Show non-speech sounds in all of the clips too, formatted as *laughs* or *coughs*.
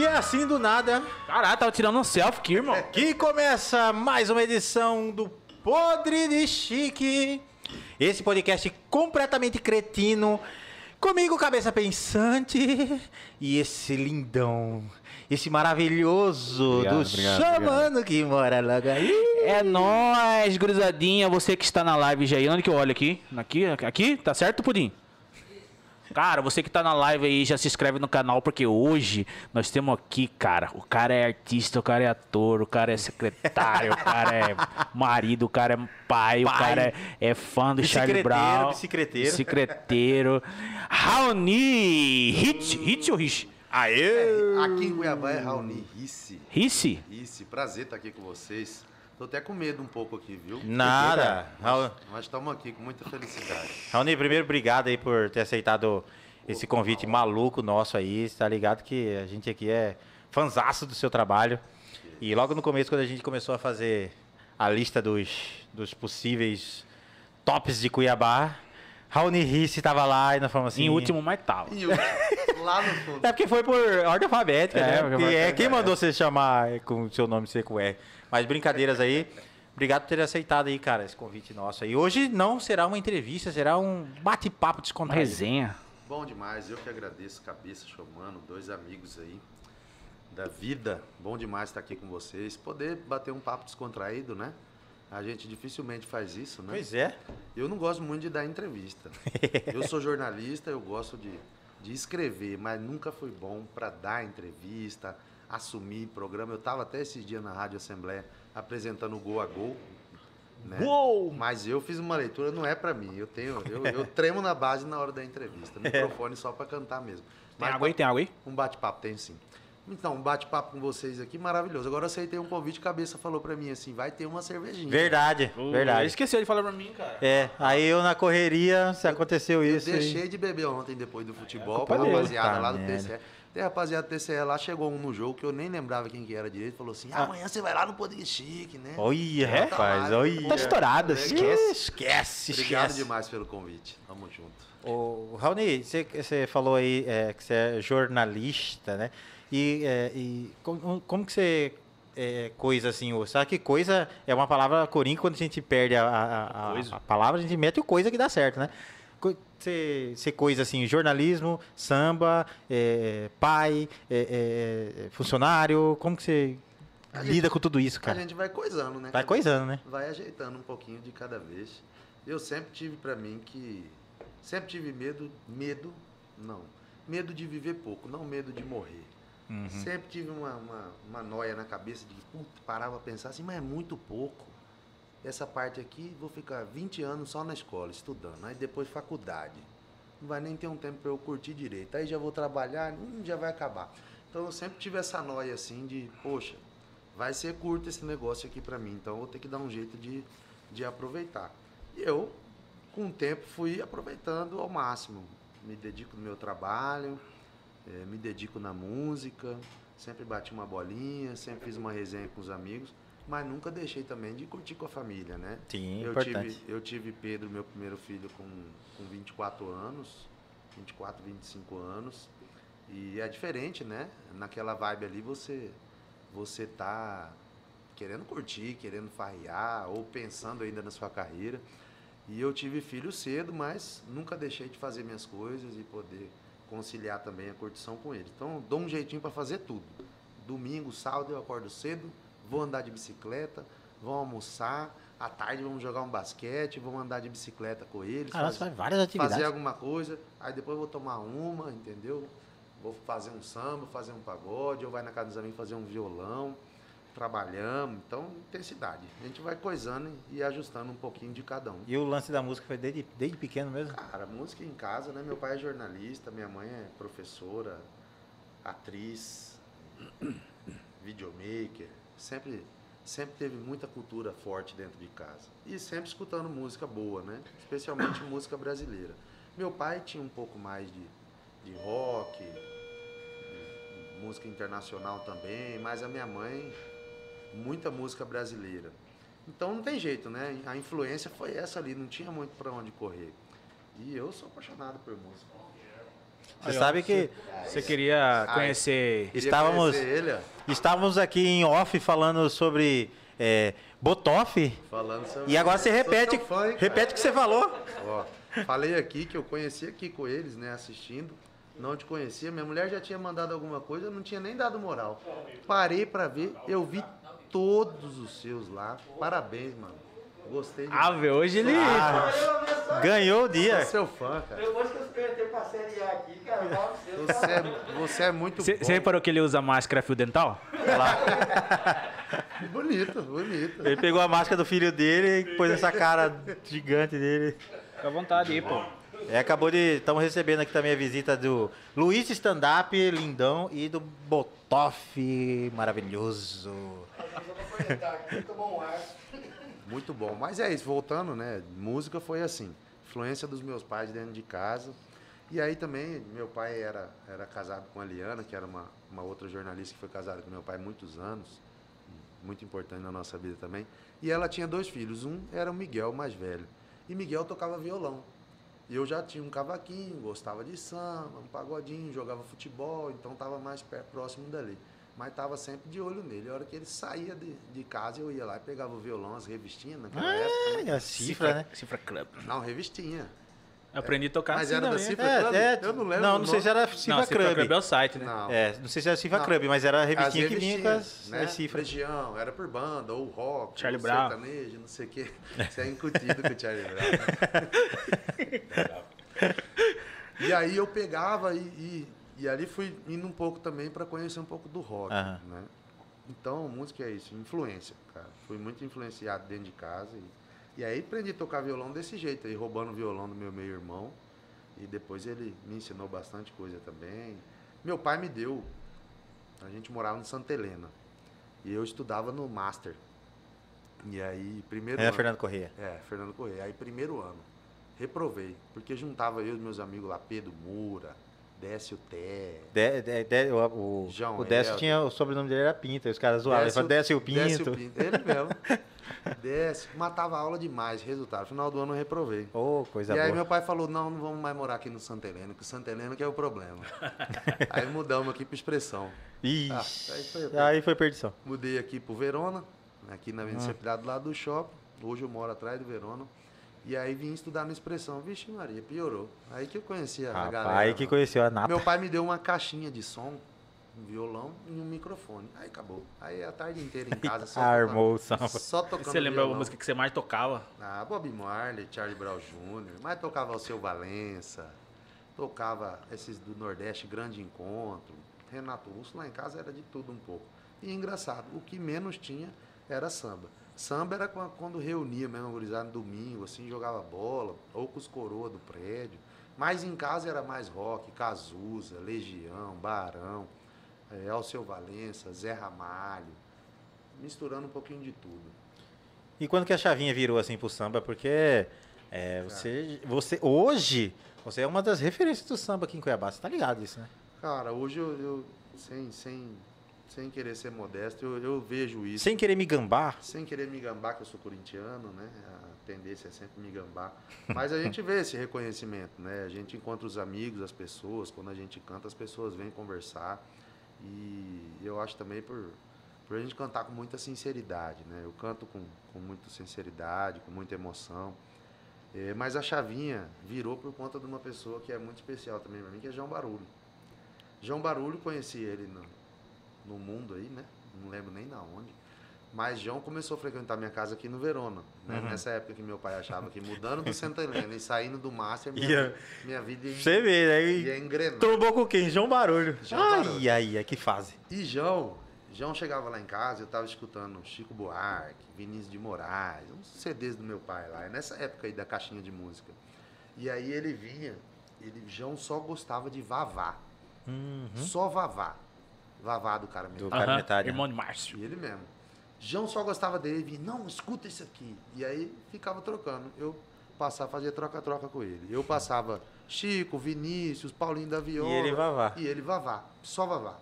E é assim do nada Caralho, tava tirando um selfie aqui, irmão. que começa mais uma edição do Podre de Chique. Esse podcast completamente cretino. Comigo, cabeça pensante. E esse lindão. Esse maravilhoso Obrigado, do obrigado, chamando que mora logo aí. É nóis, gurizadinha. Você que está na live já aí. Onde que eu olho aqui? Aqui? Aqui? Tá certo, Pudim? Cara, você que tá na live aí, já se inscreve no canal, porque hoje nós temos aqui, cara, o cara é artista, o cara é ator, o cara é secretário, o cara é marido, o cara é pai, o Pai. cara é, é fã do Charlie Brown. bicicleteiro. Bicicleteiro. Raoni! Hit, hit ou Rich? Aê! Aqui em Cuiabá é Raoni Risse. Risse? Risse, prazer estar aqui com vocês. Tô até com medo um pouco aqui, viu? Nada. Raul- Mas estamos aqui com muita felicidade. Raoni, primeiro, obrigado aí por ter aceitado esse convite maluco nosso aí. Você tá ligado que a gente aqui é fanzaço do seu trabalho. E logo no começo, quando a gente começou a fazer a lista dos, dos possíveis tops de Cuiabá, Raoni Risse tava lá e nós falamos assim... em último, mas tava. E o- lá no fundo. É porque foi por ordem alfabética, É, né? porque Porque é, quem mandou você chamar com o seu nome ser com R? Mas brincadeiras aí. Obrigado por ter aceitado aí, cara, esse convite nosso aí. Hoje não será uma entrevista, será um bate-papo Uma descontraído. resenha. Bom demais, eu que agradeço, cabeça chamando, dois amigos aí da vida. Bom demais estar aqui com vocês. Poder bater um papo descontraído, né? A gente dificilmente faz isso, né? Pois é. Eu não gosto muito de dar entrevista. *laughs* Eu sou jornalista, eu gosto de, de escrever, mas nunca fui bom para dar entrevista, assumir programa. Eu estava até esses dias na Rádio Assembleia apresentando o Gol a Gol. Né? Uou! Mas eu fiz uma leitura, não é para mim. Eu tenho, eu, eu tremo na base na hora da entrevista. *laughs* Microfone só para cantar mesmo. Tem Mas água aí? Tem água aí? um bate-papo, tem sim. Então, um bate-papo com vocês aqui, maravilhoso. Agora eu aceitei um convite, cabeça falou para mim assim, vai ter uma cervejinha. Verdade, Ele verdade. esqueceu de falar pra mim, cara. É, aí eu na correria, se aconteceu Eu isso. deixei aí. de beber ontem depois do futebol culpa com a rapaziada Tá lá do merda. TCE. Tem a rapaziada do TCE lá, chegou um no jogo que eu nem lembrava quem que era direito, falou assim, amanhã você vai lá no Poder Chique, né? Olha, É? rapaz, Tá lá, olha. Tá estourado, É, esquece. Esquece, Obrigado esquece. demais pelo convite. Tamo junto. Ô, Raoni, você, você falou aí é, que você é jornalista, né? E, é, e como, como que você é, coisa assim? ô? Sabe que coisa é uma palavra coringa quando a gente perde a, a- a- a palavra, a gente mete o coisa que dá certo, né? Você, você coisa assim, jornalismo, samba, é, pai, é, é, funcionário, como que você A lida gente- com tudo isso, A cara? gente vai coisando, né? Vai coisando, né? Vai ajeitando um pouquinho de cada vez. Eu sempre tive pra mim que... Sempre tive medo, medo, não. Medo de viver pouco, não medo de morrer. Uhum. Sempre tive uma, uma, uma noia na cabeça de puta, parava a pensar assim, mas é muito pouco. Essa parte aqui, vou ficar 20 anos só na escola, estudando. Aí depois faculdade. Não vai nem ter um tempo para eu curtir direito. Aí já vou trabalhar, hum, já vai acabar. Então eu sempre tive essa noia assim de, poxa, vai ser curto esse negócio aqui para mim, então eu vou ter que dar um jeito de, de aproveitar. E eu, com o tempo, fui aproveitando ao máximo. Me dedico no meu trabalho, eh, me dedico na música, sempre bati uma bolinha, sempre fiz uma resenha com os amigos, mas nunca deixei também de curtir com a família, né? Sim, eu importante. tive, eu tive Pedro, meu primeiro filho, com, com 24 anos, 24, 25 anos, e é diferente, né? Naquela vibe ali você, você tá querendo curtir, querendo farrear, ou pensando ainda na sua carreira. E eu tive filho cedo, mas nunca deixei de fazer minhas coisas e poder conciliar também a curtição com ele. Então, dou um jeitinho para fazer tudo. Domingo, sábado eu acordo cedo, vou andar de bicicleta, vou almoçar, à tarde vamos jogar um basquete, vamos andar de bicicleta com eles, Cara, faz- faz várias atividades. fazer alguma coisa, aí depois vou tomar uma, entendeu? Vou fazer um samba, fazer um pagode, ou vai na casa dos amigos fazer um violão, trabalhamos, então intensidade. A gente vai coisando e ajustando um pouquinho de cada um. E o lance da música foi desde, desde pequeno mesmo? Cara, música em casa, né? Meu pai é jornalista, minha mãe é professora, atriz, *coughs* videomaker. Sempre, sempre teve muita cultura forte dentro de casa. E sempre escutando música boa, né? Especialmente *coughs* música brasileira. Meu pai tinha um pouco mais de, de rock, de música internacional também, mas a minha mãe, muita música brasileira. Então não tem jeito, né? A influência foi essa ali, não tinha muito para onde correr. E eu sou apaixonado por música. Você sabe que Você queria Ai. conhecer. Queria Estávamos- conhecer estávamos aqui em off falando sobre é, Botoff. falando sobre E agora você repete, fã, repete o que você falou. Ó, falei aqui que eu conheci aqui com eles, né, assistindo. Não te conhecia. Minha mulher já tinha mandado alguma coisa, eu não tinha nem dado moral. Parei pra ver, eu vi todos os seus lá. Parabéns, mano. Gostei de Ah, velho, hoje ele. Ganhou o dia. Sou seu fã, cara. Depois que eu perdi pra Série A aqui, cara, você. Você é, você é muito Você bom. você reparou que ele usa máscara fio dental? *laughs* Bonito, bonito. Ele pegou a máscara do filho dele e pôs essa cara gigante dele. Fica à vontade aí, pô. É, acabou de. Estamos recebendo aqui também a visita do Luiz Stand-Up, lindão, e do Botoff, maravilhoso. Muito bom. Mas é isso, voltando, né? Música foi assim. Influência dos meus pais dentro de casa. E aí também, meu pai era, era casado com a Liana, que era uma, uma outra jornalista que foi casada com meu pai muitos anos. Muito importante na nossa vida também. E ela tinha dois filhos. Um era o Miguel, mais velho. E Miguel tocava violão. E eu já tinha um cavaquinho, gostava de samba, um pagodinho, jogava futebol, então estava mais próximo dali. Mas estava sempre de olho nele. A hora que ele saía de, de casa, eu ia lá e pegava o violão, as revistinhas naquela época. né? Ah, a cifra, né? Cifra Club. Não, revistinha. Aprendi a tocar Mas assim era da também. Cifra É, Club? é, Eu não lembro Não, não sei se era Não, Cifra Cifra Club. Club é o site, né? Não. É, não sei se era Cifra Não. Club, mas era a revistinha que vinha com as, né? as cifras. Região, era por banda, ou rock, Charlie ou Brown. sertanejo, não sei o quê. Você é incutido com o Charlie Brown. *laughs* e aí eu pegava e, e, e ali fui indo um pouco também para conhecer um pouco do rock, Aham. né? Então, música é isso, influência, cara. Fui muito influenciado dentro de casa e, e aí aprendi a tocar violão desse jeito, aí roubando o violão do meu meio-irmão. E depois ele me ensinou bastante coisa também. Meu pai me deu. A gente morava em Santa Helena. E eu estudava no Master. E aí, primeiro É, ano. Fernando Corrêa. É, Fernando Correia. Aí, primeiro ano, reprovei. Porque juntava eu e os meus amigos lá, Pedro Moura, Décio Té. De, de, de- o, o, João o Décio tinha, o sobrenome dele era Pinto, os caras zoavam. Ele falou Décio Pinto. Décio Pinto. Ele mesmo. *laughs* Décio. Matava a aula demais. Resultado, final do ano eu reprovei. Ô, coisa e aí boa. meu pai falou, não, não vamos mais morar aqui no Santa Helena, que o Santa Helena que é o problema. *laughs* aí mudamos aqui para expressão. Ixi, Ah, aí foi- aí foi perdição. Mudei aqui pro Verona, aqui na Ah. Avenida Cepilhado, do lado do shopping. Hoje eu moro atrás do Verona. E aí vim estudar na expressão. Vixe Maria, piorou. Aí que eu conheci a Rapaz, galera. aí que conheceu a Nata. Meu pai me deu uma caixinha de som, um violão e um microfone. Aí acabou. Aí a tarde inteira em *laughs* casa só Armou o tocando, samba. só tocando Você lembra a música que você mais tocava? Ah, Bob Marley, Charlie Brown Jr., mas tocava o seu Valença, tocava esses do Nordeste, Grande Encontro, Renato Russo, lá em casa era de tudo um pouco. E engraçado, o que menos tinha era samba. Samba era qua- quando reunia mesmo, gurizada no domingo, assim, jogava bola, ou com os coroa do prédio. Mas em casa era mais rock, Cazuza, Legião, Barão, é, Alceu Valença, Zé Ramalho, misturando um pouquinho de tudo. E quando que a chavinha virou assim pro samba? Porque é, você, você hoje, você é uma das referências do samba aqui em Cuiabá. Você tá ligado disso, né? Cara, hoje eu, eu- sem, sem, sem querer ser modesto, eu, eu vejo isso. Sem querer me gambar. Sem querer me gambar, que eu sou corintiano, né? A tendência é sempre me gambar. Mas a gente vê esse reconhecimento, né? A gente encontra os amigos, as pessoas, quando a gente canta, as pessoas vêm conversar. E eu acho também por, por a gente cantar com muita sinceridade, né? Eu canto com, com muita sinceridade, com muita emoção. É, mas a chavinha virou por conta de uma pessoa que é muito especial também para mim, que é João Barulho. João Barulho, conheci ele no, no mundo aí, né? Não lembro nem na onde. Mas João começou a frequentar minha casa aqui no Verona. né? Uhum. Nessa época que meu pai achava que mudando do Santa Helena e saindo do Master, minha, Ia- minha vida ia, Você vê, ia aí engrenar. trombou com quem? João Barulho. João ai, Barulho. ai, ai, que fase. E João, João chegava lá em casa, eu estava escutando Chico Buarque, Vinícius de Moraes, uns CDs do meu pai lá, é nessa época aí da caixinha de música. E aí ele vinha, ele, João só gostava de Vavá, Uhum. só Vavá. Vavá do cara mesmo. Do cara metade. né? Irmão de Márcio. E ele mesmo. João só gostava dele, ele vinha, não, escuta isso aqui. E aí ficava trocando. Eu passava, fazia troca-troca com ele. Eu passava Chico, Vinícius, Paulinho da Viola. E ele Vavá. E ele Vavá, só Vavá.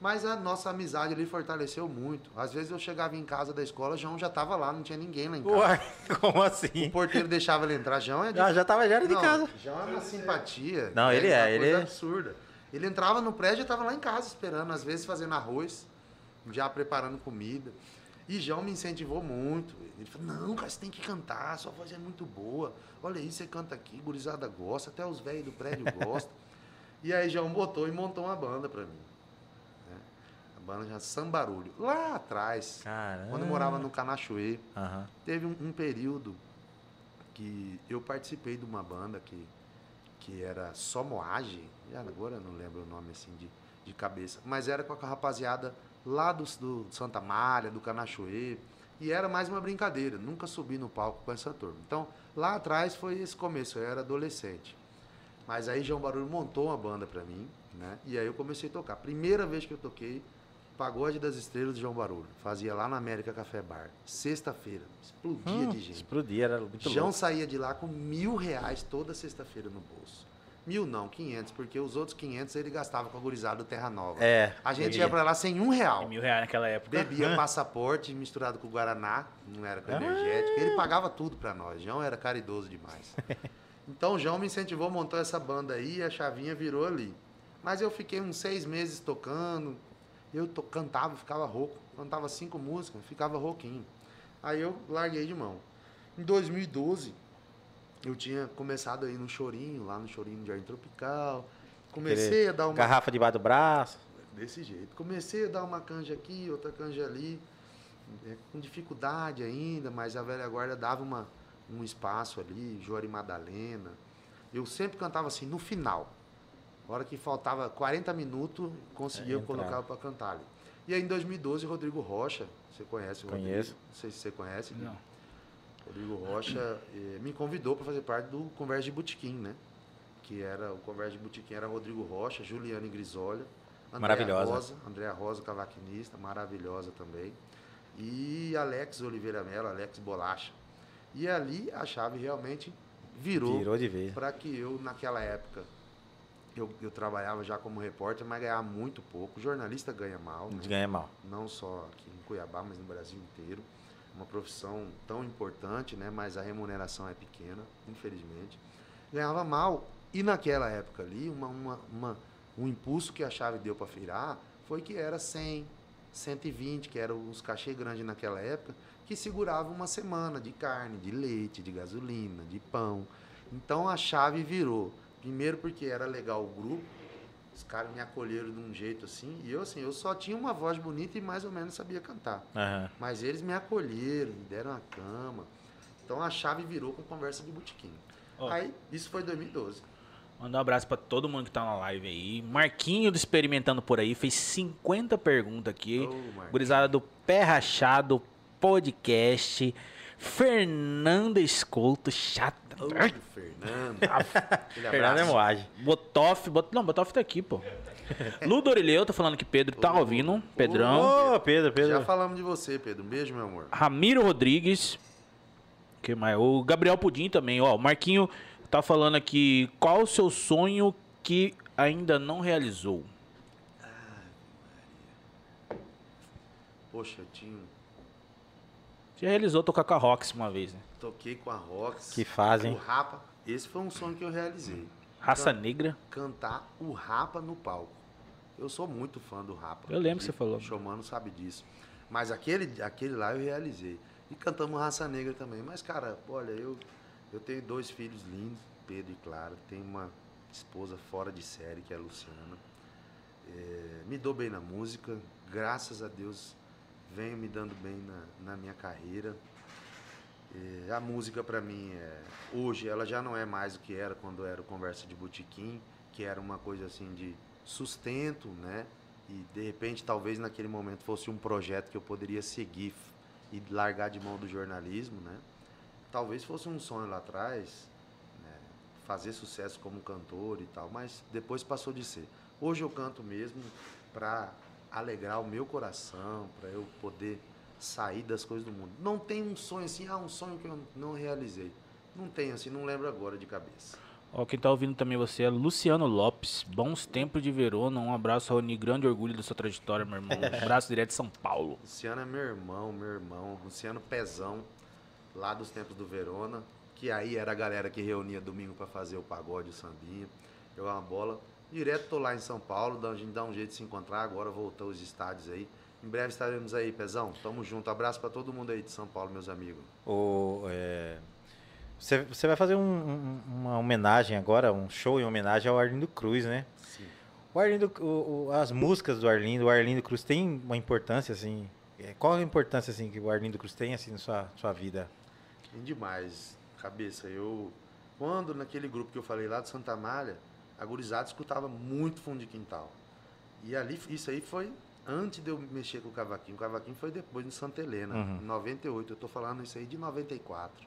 Mas a nossa amizade ali fortaleceu muito. Às vezes eu chegava em casa da escola, João já tava lá, não tinha ninguém lá em casa. Uai, *laughs* como O assim? porteiro deixava ele entrar, João é de... Já, já tava já era de Não, casa. João é uma simpatia. Não, ele é, uma ele coisa é- absurda. Ele entrava no prédio e estava lá em casa esperando, às vezes fazendo arroz, já preparando comida. E João me incentivou muito. Ele falou, não, cara, você tem que cantar, sua voz é muito boa. Olha aí, você canta aqui, gurizada gosta, até os velhos do prédio *laughs* gostam. e aí João botou e montou uma banda pra mim. né? A banda já Sambarulho. Lá atrás, Caramba. quando eu morava no Canachuê, Aham. teve um, um período que eu participei de uma banda que, que era só Moage, e agora eu não lembro o nome assim de, de cabeça, mas era com a rapaziada lá do, do Santa Mária, do Canachoe, e era mais uma brincadeira, nunca subi no palco com essa turma. Então, lá atrás foi esse começo, eu era adolescente. Mas aí João Barulho montou uma banda pra mim, né? E aí eu comecei a tocar. Primeira vez que eu toquei, Pagode das Estrelas de João Barulho. Fazia lá na América Café Bar. Sexta-feira. Explodia de gente. Explodia, era muito João louco. saía de lá com mil reais toda sexta-feira no bolso. Mil não, quinhentos, porque os outros quinhentos ele gastava com a gurizada do Terra Nova. É, A gente bebia. ia pra lá sem um real. Mil reais naquela época. Bebia passaporte misturado com Guaraná, não era com energético. Ele pagava tudo pra nós. João era caridoso demais. *laughs* Então o João me incentivou, montou essa banda aí e a chavinha virou ali. Mas eu fiquei uns seis meses tocando. Eu to- cantava, ficava rouco. Cantava cinco músicas, ficava rouquinho. Aí eu larguei de mão. Em 2012, eu tinha começado aí no Chorinho, lá no Chorinho de Jardim Tropical. Comecei a dar uma Garrafa debaixo do braço. Desse jeito. Comecei a dar uma canja aqui, outra canja ali, é, com dificuldade ainda, mas a velha guarda dava uma, um espaço ali, Jori Madalena. Eu sempre cantava assim, no final. A hora que faltava 40 minutos, conseguia eu entrava. colocar para cantar ali. E aí em 2012, Rodrigo Rocha, você conhece o Conheço. Rodrigo? Não sei se você conhece. Não. Rodrigo Rocha eh, me convidou para fazer parte do Conversa de Botequim, né? Que era o Conversa de Botequim era Rodrigo Rocha, Juliane Grisolha, Andréa Maravilhosa. Rosa, Andréa Rosa, cavaquinista, maravilhosa também. E Alex Oliveira Mello, Alex Bolacha. E ali a chave realmente virou, Virou de vez. para que eu, naquela época, eu, eu trabalhava já como repórter, mas ganhava muito pouco. Jornalista ganha mal, né? Ganha mal. não só aqui em Cuiabá, mas no Brasil inteiro. Uma profissão tão importante, né? mas a remuneração é pequena, infelizmente. Ganhava mal. E naquela época ali, uma, uma, uma- um impulso que a chave deu para virar foi que era 100, 120, que eram os cachê grandes naquela época, que segurava uma semana de carne, de leite, de gasolina, de pão. Então a chave virou. Primeiro porque era legal o grupo, os caras me acolheram de um jeito assim, e eu assim, eu só tinha uma voz bonita e mais ou menos sabia cantar. Aham. Mas eles me acolheram, me deram a cama. Então a chave virou com conversa de botequim. Ó. Aí, isso foi em 2012. Mandar um abraço pra todo mundo que tá na live aí. Marquinho do Experimentando por aí fez 50 perguntas aqui. Marquinhos. Gurizada do Pé Rachado Podcast. Fernanda Escolto, chata. Ô, Fernando. *laughs* Aquele Fernando é abraço. moagem. Botoff, bot... não, Botoff tá aqui, pô. *laughs* Ludo Orileu tá falando que Pedro tá ouvindo. Pedrão. Ô, Pedro, Pedro. Já falamos de você, Pedro. Um beijo, meu amor. Ramiro Rodrigues. Que mais? O Gabriel Pudim também, ó. O Marquinho tá falando aqui. Qual o seu sonho que ainda não realizou? Poxa, tinha. um- Já realizou tocar com a Rox uma vez, né? Toquei com a Rox. Que fazem. O Rapa. Esse foi um sonho que eu realizei. Raça Can- Negra. Cantar o Rapa no palco. Eu sou muito fã do Rapa. Eu lembro que você falou. O Showmano sabe disso. Mas aquele, aquele lá eu realizei. E cantamos Raça Negra também. Mas, cara, olha, eu, eu tenho dois filhos lindos, Pedro e Clara. Tenho uma esposa fora de série, que é a Luciana. É, me dou bem na música. Graças a Deus, venho me dando bem na, na minha carreira. É, a música para mim é, hoje ela já não é mais o que era quando era o conversa de botequim, que era uma coisa assim de sustento, né? E de repente talvez naquele momento fosse um projeto que eu poderia seguir e largar de mão do jornalismo, né? Talvez fosse um sonho lá atrás, né? fazer sucesso como cantor e tal, mas depois passou de ser. Hoje eu canto mesmo para alegrar o meu coração, para eu poder sair das coisas do mundo. Não tem um sonho assim, ah, um sonho que eu não realizei. Não tenho assim, não lembro agora de cabeça. Ó, quem tá ouvindo também você é Luciano Lopes. Bons tempos de Verona. Um abraço, Rony. Grande orgulho da sua trajetória, meu irmão. Um *laughs* abraço direto de São Paulo. Luciano é meu irmão, meu irmão. Luciano Pezão, lá dos tempos do Verona. Que aí era a galera que reunia domingo pra fazer o pagode, o sambinha, jogar uma bola. Direto tô lá em São Paulo, a gente dá um jeito de se encontrar. Agora voltou os estádios aí. Em breve estaremos aí, Pezão. Tamo junto. Abraço pra todo mundo aí de São Paulo, meus amigos. O, é, você, você vai fazer um- um- uma homenagem agora, um show em homenagem ao Arlindo Cruz, né? Sim. O Arlindo, o- o- as músicas do Arlindo, o Arlindo Cruz tem uma importância assim? é, Qual a importância assim que o Arlindo Cruz tem assim na sua, sua vida? Tem demais, cabeça. Eu, quando naquele grupo que eu falei lá de Santa Malha, a gurizada escutava muito fundo de quintal. E ali, isso aí foi antes de eu mexer com o cavaquinho. O cavaquinho foi depois em Santa Helena, Uhum. em 98. Eu tô falando isso aí de 94.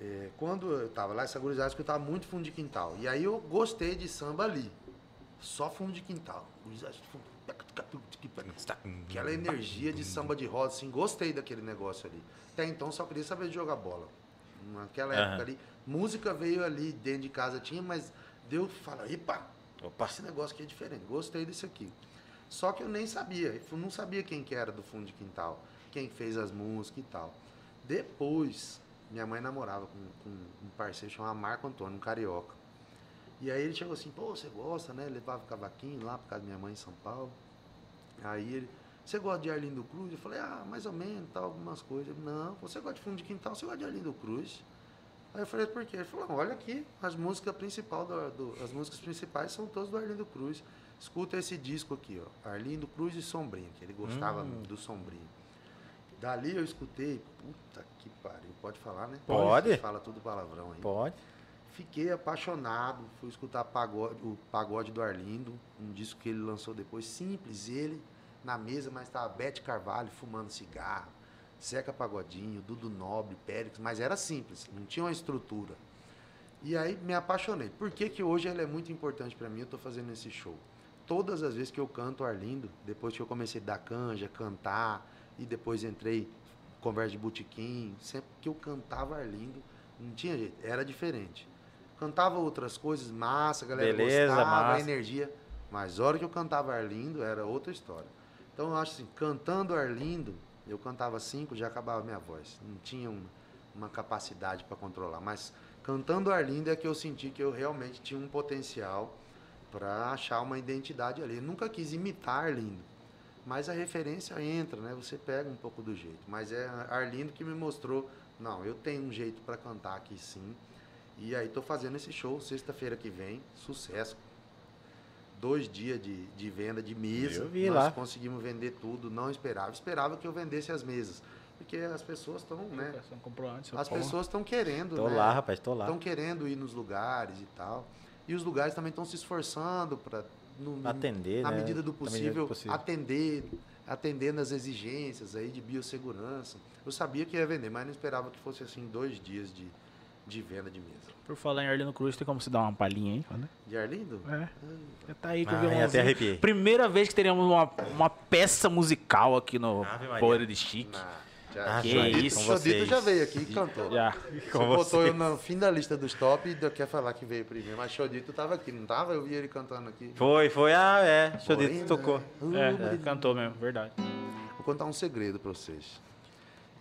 É, quando eu tava lá, essa gurizada escutava muito fundo de quintal. E aí eu gostei de samba ali. Só fundo de quintal. Gurizada, fundo- Aquela energia de samba de roda, assim, gostei daquele negócio ali. Até então só queria saber de jogar bola. Naquela Aham. época ali, música veio ali dentro de casa, tinha, mas deu, fala, epa, Opa. esse negócio aqui é diferente, gostei desse aqui. Só que eu nem sabia, eu não sabia quem que era do fundo de quintal, quem fez as músicas e tal. Depois, minha mãe namorava com, com um parceiro chamado Marco Antônio, um carioca. E aí ele chegou assim, pô, você gosta, né? Levava o cavaquinho lá por casa da minha mãe em São Paulo. Aí ele, você gosta de Arlindo Cruz? Eu falei, ah, mais ou menos, tal, algumas coisas. Ele, não, você gosta de fundo de quintal, você gosta de Arlindo Cruz? Aí eu falei, por quê? Ele falou, olha aqui, as músicas principal do, do- as músicas principais são todas do Arlindo Cruz. Escuta esse disco aqui, ó, Arlindo Cruz e Sombrinha, que ele gostava Hum. do Sombrinha. Dali eu escutei, puta que pariu, pode falar, né? Pode. Fala tudo palavrão aí. Pode. Fiquei apaixonado, fui escutar pagode- o Pagode do Arlindo, um disco que ele lançou depois, simples, ele na mesa, mas estava Bete Carvalho fumando cigarro, Zeca Pagodinho, Dudu Nobre, Périx, mas era simples, não tinha uma estrutura. E aí me apaixonei. Por que, que hoje ele é muito importante para mim? Eu estou fazendo esse show. Todas as vezes que eu canto Arlindo, depois que eu comecei a dar canja, cantar, e depois entrei conversa de botequim, sempre que eu cantava Arlindo, não tinha jeito, era diferente. Cantava outras coisas, massa, a galera Beleza, gostava, massa. a energia, mas a hora que eu cantava Arlindo era outra história. Então eu acho assim, cantando Arlindo, eu cantava cinco, já acabava minha voz. Não tinha um- uma capacidade para controlar, mas cantando Arlindo é que eu senti que eu realmente tinha um potencial para achar uma identidade ali. Eu nunca quis imitar Arlindo, mas a referência entra, né? Você pega um pouco do jeito. Mas é Arlindo que me mostrou, não, eu tenho um jeito para cantar aqui sim. E aí tô fazendo esse show sexta-feira que vem, sucesso. Dois dias de, de venda de mesa. Eu vi Nós lá. conseguimos vender tudo, não esperava. Esperava que eu vendesse as mesas. Porque as pessoas estão, né? Antes, As porra. pessoas estão querendo, Tô né? lá, rapaz, tô lá. Estão querendo ir nos lugares e tal. E os lugares também estão se esforçando para Atender, na né? medida do Na medida possível, do possível. atender atendendo as exigências aí de biossegurança. Eu sabia que ia vender, mas não esperava que fosse assim dois dias de, de venda de mesa. Por falar em Arlindo Cruz, tem como você dar uma palhinha aí? Olha. De Arlindo? É. Já tá aí com o Ai, violãozinho. até arrepiei. Primeira vez que teremos uma, uma peça musical aqui no. Poeira de Chique. Já, Ah, que isso, com Xodito vocês. já veio aqui e cantou. Já. Com Você botou eu no fim da lista dos top e quer falar que veio primeiro. Mas Xodito tava aqui, não tava? Eu vi ele cantando aqui. Foi, foi, ah, é. Morena, Xodito tocou. uh, É, cantou mesmo, verdade. Vou contar um segredo para vocês.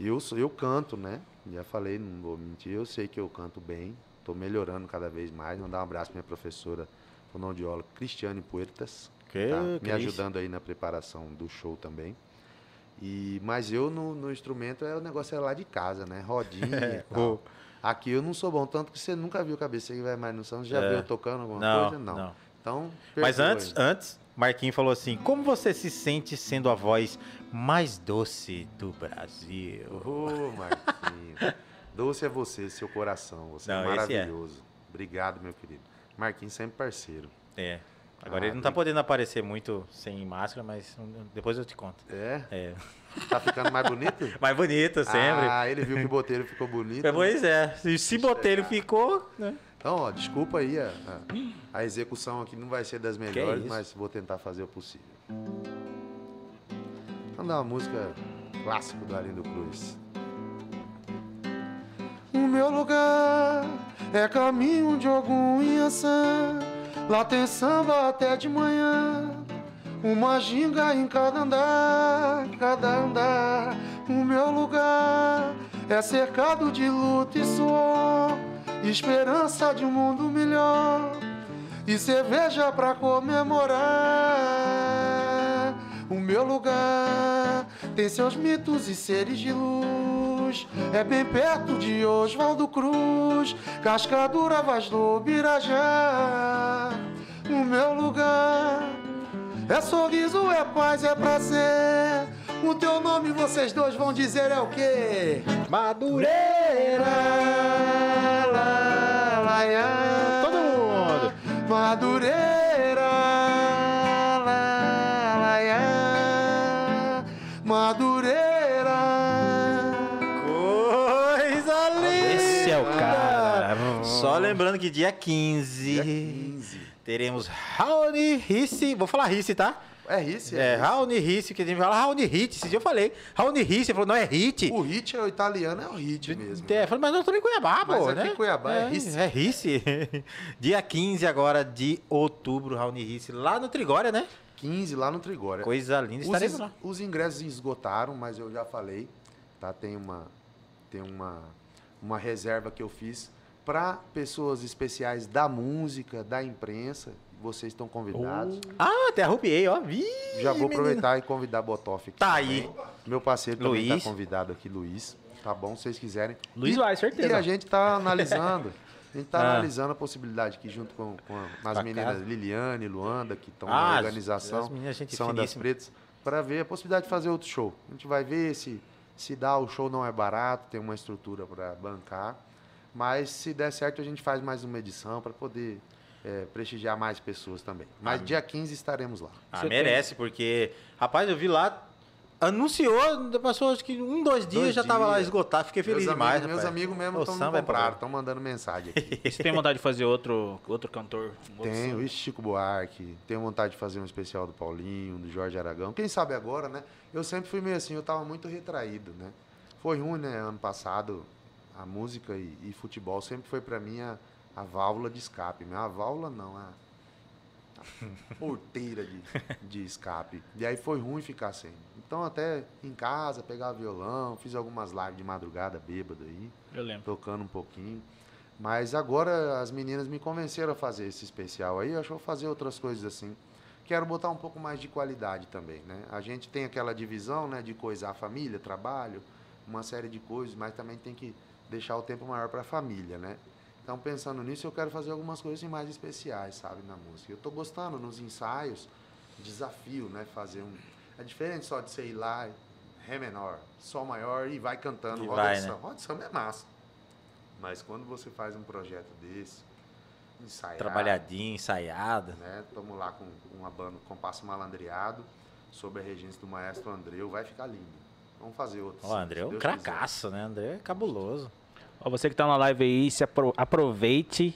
Eu, eu canto, né? Já falei, não vou mentir. Eu sei que eu canto bem. Estou melhorando cada vez mais. Mandar um abraço para minha professora fonoaudióloga Cristiane Puertas. Que tá me Cris. ajudando aí na preparação do show também. E, mas eu no, no instrumento, é, o negócio é lá de casa, né? Rodinha *laughs* e tal. o- Aqui eu não sou bom, tanto que você nunca viu cabeça que vai mais no. Você já É. viu tocando alguma Não, coisa? Não. não. Então, Mas antes, antes, Marquinhos falou assim: Como você se sente sendo a voz mais doce do Brasil? Ô, Marquinhos. *laughs* Doce é você, seu coração. Você Não, é é. maravilhoso. Obrigado, meu querido. Marquinhos sempre parceiro. É. Agora Ah, ele não tá bem- podendo aparecer muito sem máscara, mas depois eu te conto. É? É. Tá ficando mais bonito? *laughs* Mais bonito sempre. Ah, ele viu que o boteiro ficou bonito. Pois é. Se, se botelho ficou, né? Então, ó, desculpa aí, a, a- a execução aqui não vai ser das melhores, isso? mas vou tentar fazer o possível. Vamos dar uma música clássica do Arlindo Cruz. O meu lugar é caminho de algum Inhaçã. Lá tem samba até de manhã. Uma ginga em cada andar, cada andar. O meu lugar é cercado de luta e suor, esperança de um mundo melhor e cerveja pra comemorar. O meu lugar tem seus mitos e seres de luz. É bem perto de Oswaldo Cruz, Cascadura, Vaz do Birajá. O meu lugar é sorriso, é paz, é prazer. O teu nome vocês dois vão dizer é o quê? Madureira. Todo mundo. Madureira. Lá, lá, lá. Madureira. Coisa linda! Esse é o cara. Só lembrando que dia 15, Dia 15. teremos Raoni Risse. Vou falar Risse, tá? É Risse? É, Risse. Raoni Risse, que a gente fala Raoni Hit. Esse dia eu falei. Raoni Risse, ele falou, não é Hit. O hit é o italiano, é o hit mesmo. É, eu falei, mas nós estamos em Cuiabá, Mas pô, aqui né? em Cuiabá é Risse. É Risse. dia 15 agora de outubro, Raoni Risse, lá no Trigória, né? 15 lá no Trigória. Coisa linda, Os, estaremos es- lá. os ingressos esgotaram, mas eu já falei, tá? Tem uma, tem uma, uma reserva que eu fiz para pessoas especiais da música, da imprensa. Vocês estão convidados. Ah, até arrupiei, ó. Ih, já vou menino. aproveitar e convidar Botoff aqui. Tá também. aí. Meu parceiro também Luiz. está convidado aqui, Luiz. Tá bom, se vocês quiserem. Luiz E- vai, E certeza. a gente tá analisando. A gente tá *laughs* Ah. analisando a possibilidade aqui junto com, com as Com a meninas. Liliane, Luanda, que estão Ah, na organização. as meninas, gente são das finíssima. pretas, para ver a possibilidade de fazer outro show. A gente vai ver se se dá, o show não é barato, tem uma estrutura para bancar. Mas se der certo, a gente faz mais uma edição para poder é, prestigiar mais pessoas também. Mas dia 15 estaremos lá. Ah, merece, porque, rapaz, eu vi lá, anunciou, passou acho que um, dois dias, Dois já tava lá esgotado, fiquei feliz meus demais, amigos, meus amigos mesmo estão me é compraram, estão mandando mensagem aqui. E *laughs* Você tem vontade de fazer outro, outro cantor? um outro Tenho, Chico Buarque, tenho vontade de fazer um especial do Paulinho, do Jorge Aragão. Quem sabe agora, né? Eu sempre fui meio assim, eu tava muito retraído, né? Foi ruim, né? Ano passado, a música e, e futebol sempre foi pra mim a, a válvula de escape. A válvula não, a, a porteira de, de escape. E aí foi ruim ficar sem. Então até em casa, pegava violão, fiz algumas lives de madrugada bêbado aí Eu lembro. tocando um pouquinho. Mas agora as meninas me convenceram a fazer esse especial aí. Eu acho que eu vou fazer outras coisas assim. Quero botar um pouco mais de qualidade também, né? A gente tem aquela divisão, né, de coisar a família, trabalho, uma série de coisas, mas também tem que deixar o tempo maior para a família, né? Então, pensando nisso, eu quero fazer algumas coisas mais especiais, sabe, na música. Eu estou gostando nos ensaios, desafio, né, fazer um é diferente só de você ir lá, ré menor, sol maior e vai cantando, E roda vai, de né? samba. Roda de samba é massa. Mas quando você faz um projeto desse, ensaiado, Trabalhadinho, ensaiado. né? Estamos lá com uma banda, compasso malandreado, sob a regência do maestro Andreu, vai ficar lindo. Vamos fazer outro. Ó, André é um cracaço, né? André é cabuloso. Ó, você que tá na live aí, se apro- aproveite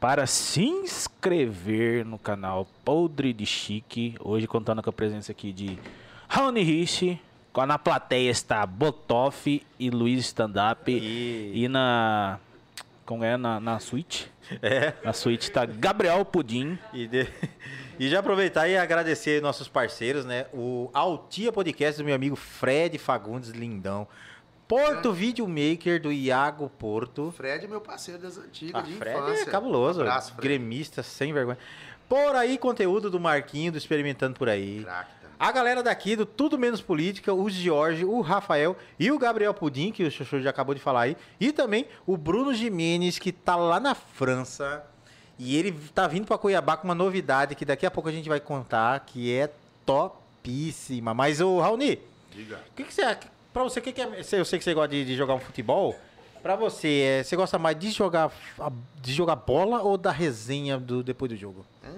para se inscrever no canal Podre de Chique. Hoje contando com a presença aqui de Raoni Rich. Na plateia está Botoff e Luiz Stand-Up. E- E na. Como é? Na, na suíte? É. Na suíte está Gabriel Pudim. E, de- e já aproveitar e agradecer nossos parceiros, né? O Altia Podcast do meu amigo Fred Fagundes Lindão. Porto Videomaker do Iago Porto. O Fred é meu parceiro das antigas, Ah, de Fred infância. é cabuloso. Um abraço, Fred. gremista, sem vergonha. Por aí, conteúdo do Marquinho, do Experimentando Por Aí. A galera daqui do Tudo Menos Política, o Jorge, o Rafael e o Gabriel Pudim, que o Chuchu já acabou de falar aí. E também o Bruno Jimenez, que tá lá na França. E ele tá vindo pra Cuiabá com uma novidade que daqui a pouco a gente vai contar, que é topíssima. Mas, ô Raoni, o que, que você. Pra você, o que, que é. Eu sei que você gosta de, de jogar um futebol. Pra você, é, você gosta mais de jogar, de jogar bola ou da resenha do, depois do jogo? Ah,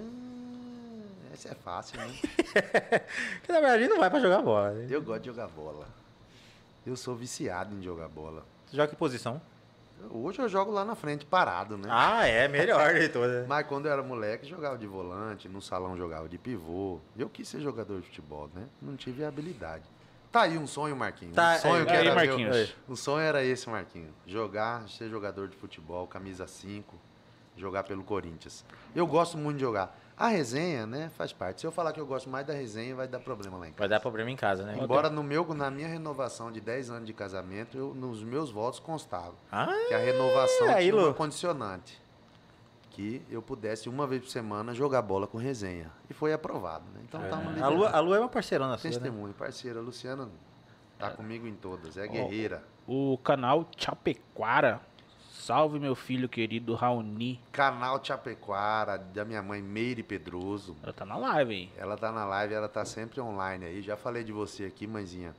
essa é fácil, né? Porque na verdade não vai pra jogar bola. né? Eu gosto de jogar bola. Eu sou viciado em jogar bola. Você joga que posição? Hoje eu jogo lá na frente, parado, né? Ah, é, melhor de todas. *laughs* Mas quando eu era moleque, jogava de volante, no salão jogava de pivô. Eu quis ser jogador de futebol, né? Não tive habilidade. Tá aí um sonho, Marquinhos. Tá, um sonho é, que aí, era Marquinhos. meu. O sonho era esse, Marquinhos. Jogar, ser jogador de futebol, camisa 5, jogar pelo Corinthians. Eu gosto muito de jogar. A resenha, né, faz parte. Se eu falar que eu gosto mais da resenha, vai dar problema lá em casa. Vai dar problema em casa, né? Embora no meu, na minha renovação de 10 anos de casamento, eu, nos meus votos constava Ah, que a renovação aí, tinha uma Lu. condicionante. Que eu pudesse, uma vez por semana, jogar bola com resenha. E foi aprovado, né? Então estamos a Lu, a Lu é uma parceirona sua, né? Testemunho, parceira. A Luciana tá comigo em todas. É guerreira. O canal Chapequara. Salve, meu filho querido Raoni. Canal Chapequara, da minha mãe Meire Pedroso. Ela tá na live aí. Ela tá na live, ela tá sempre online aí. Já falei de você aqui, mãezinha,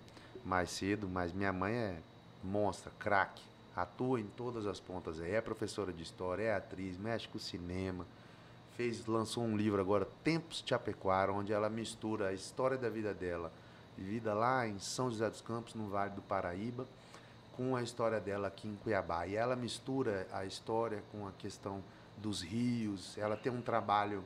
mais cedo, mas minha mãe é monstra, craque. Atua em todas as pontas aí. É professora de história, é atriz, mexe com cinema. Fez, lançou um livro agora, Tempos Chapequara, onde ela mistura a história da vida dela, vivida lá em São José dos Campos, no Vale do Paraíba, com a história dela aqui em Cuiabá. E ela mistura a história com a questão dos rios. Ela tem um trabalho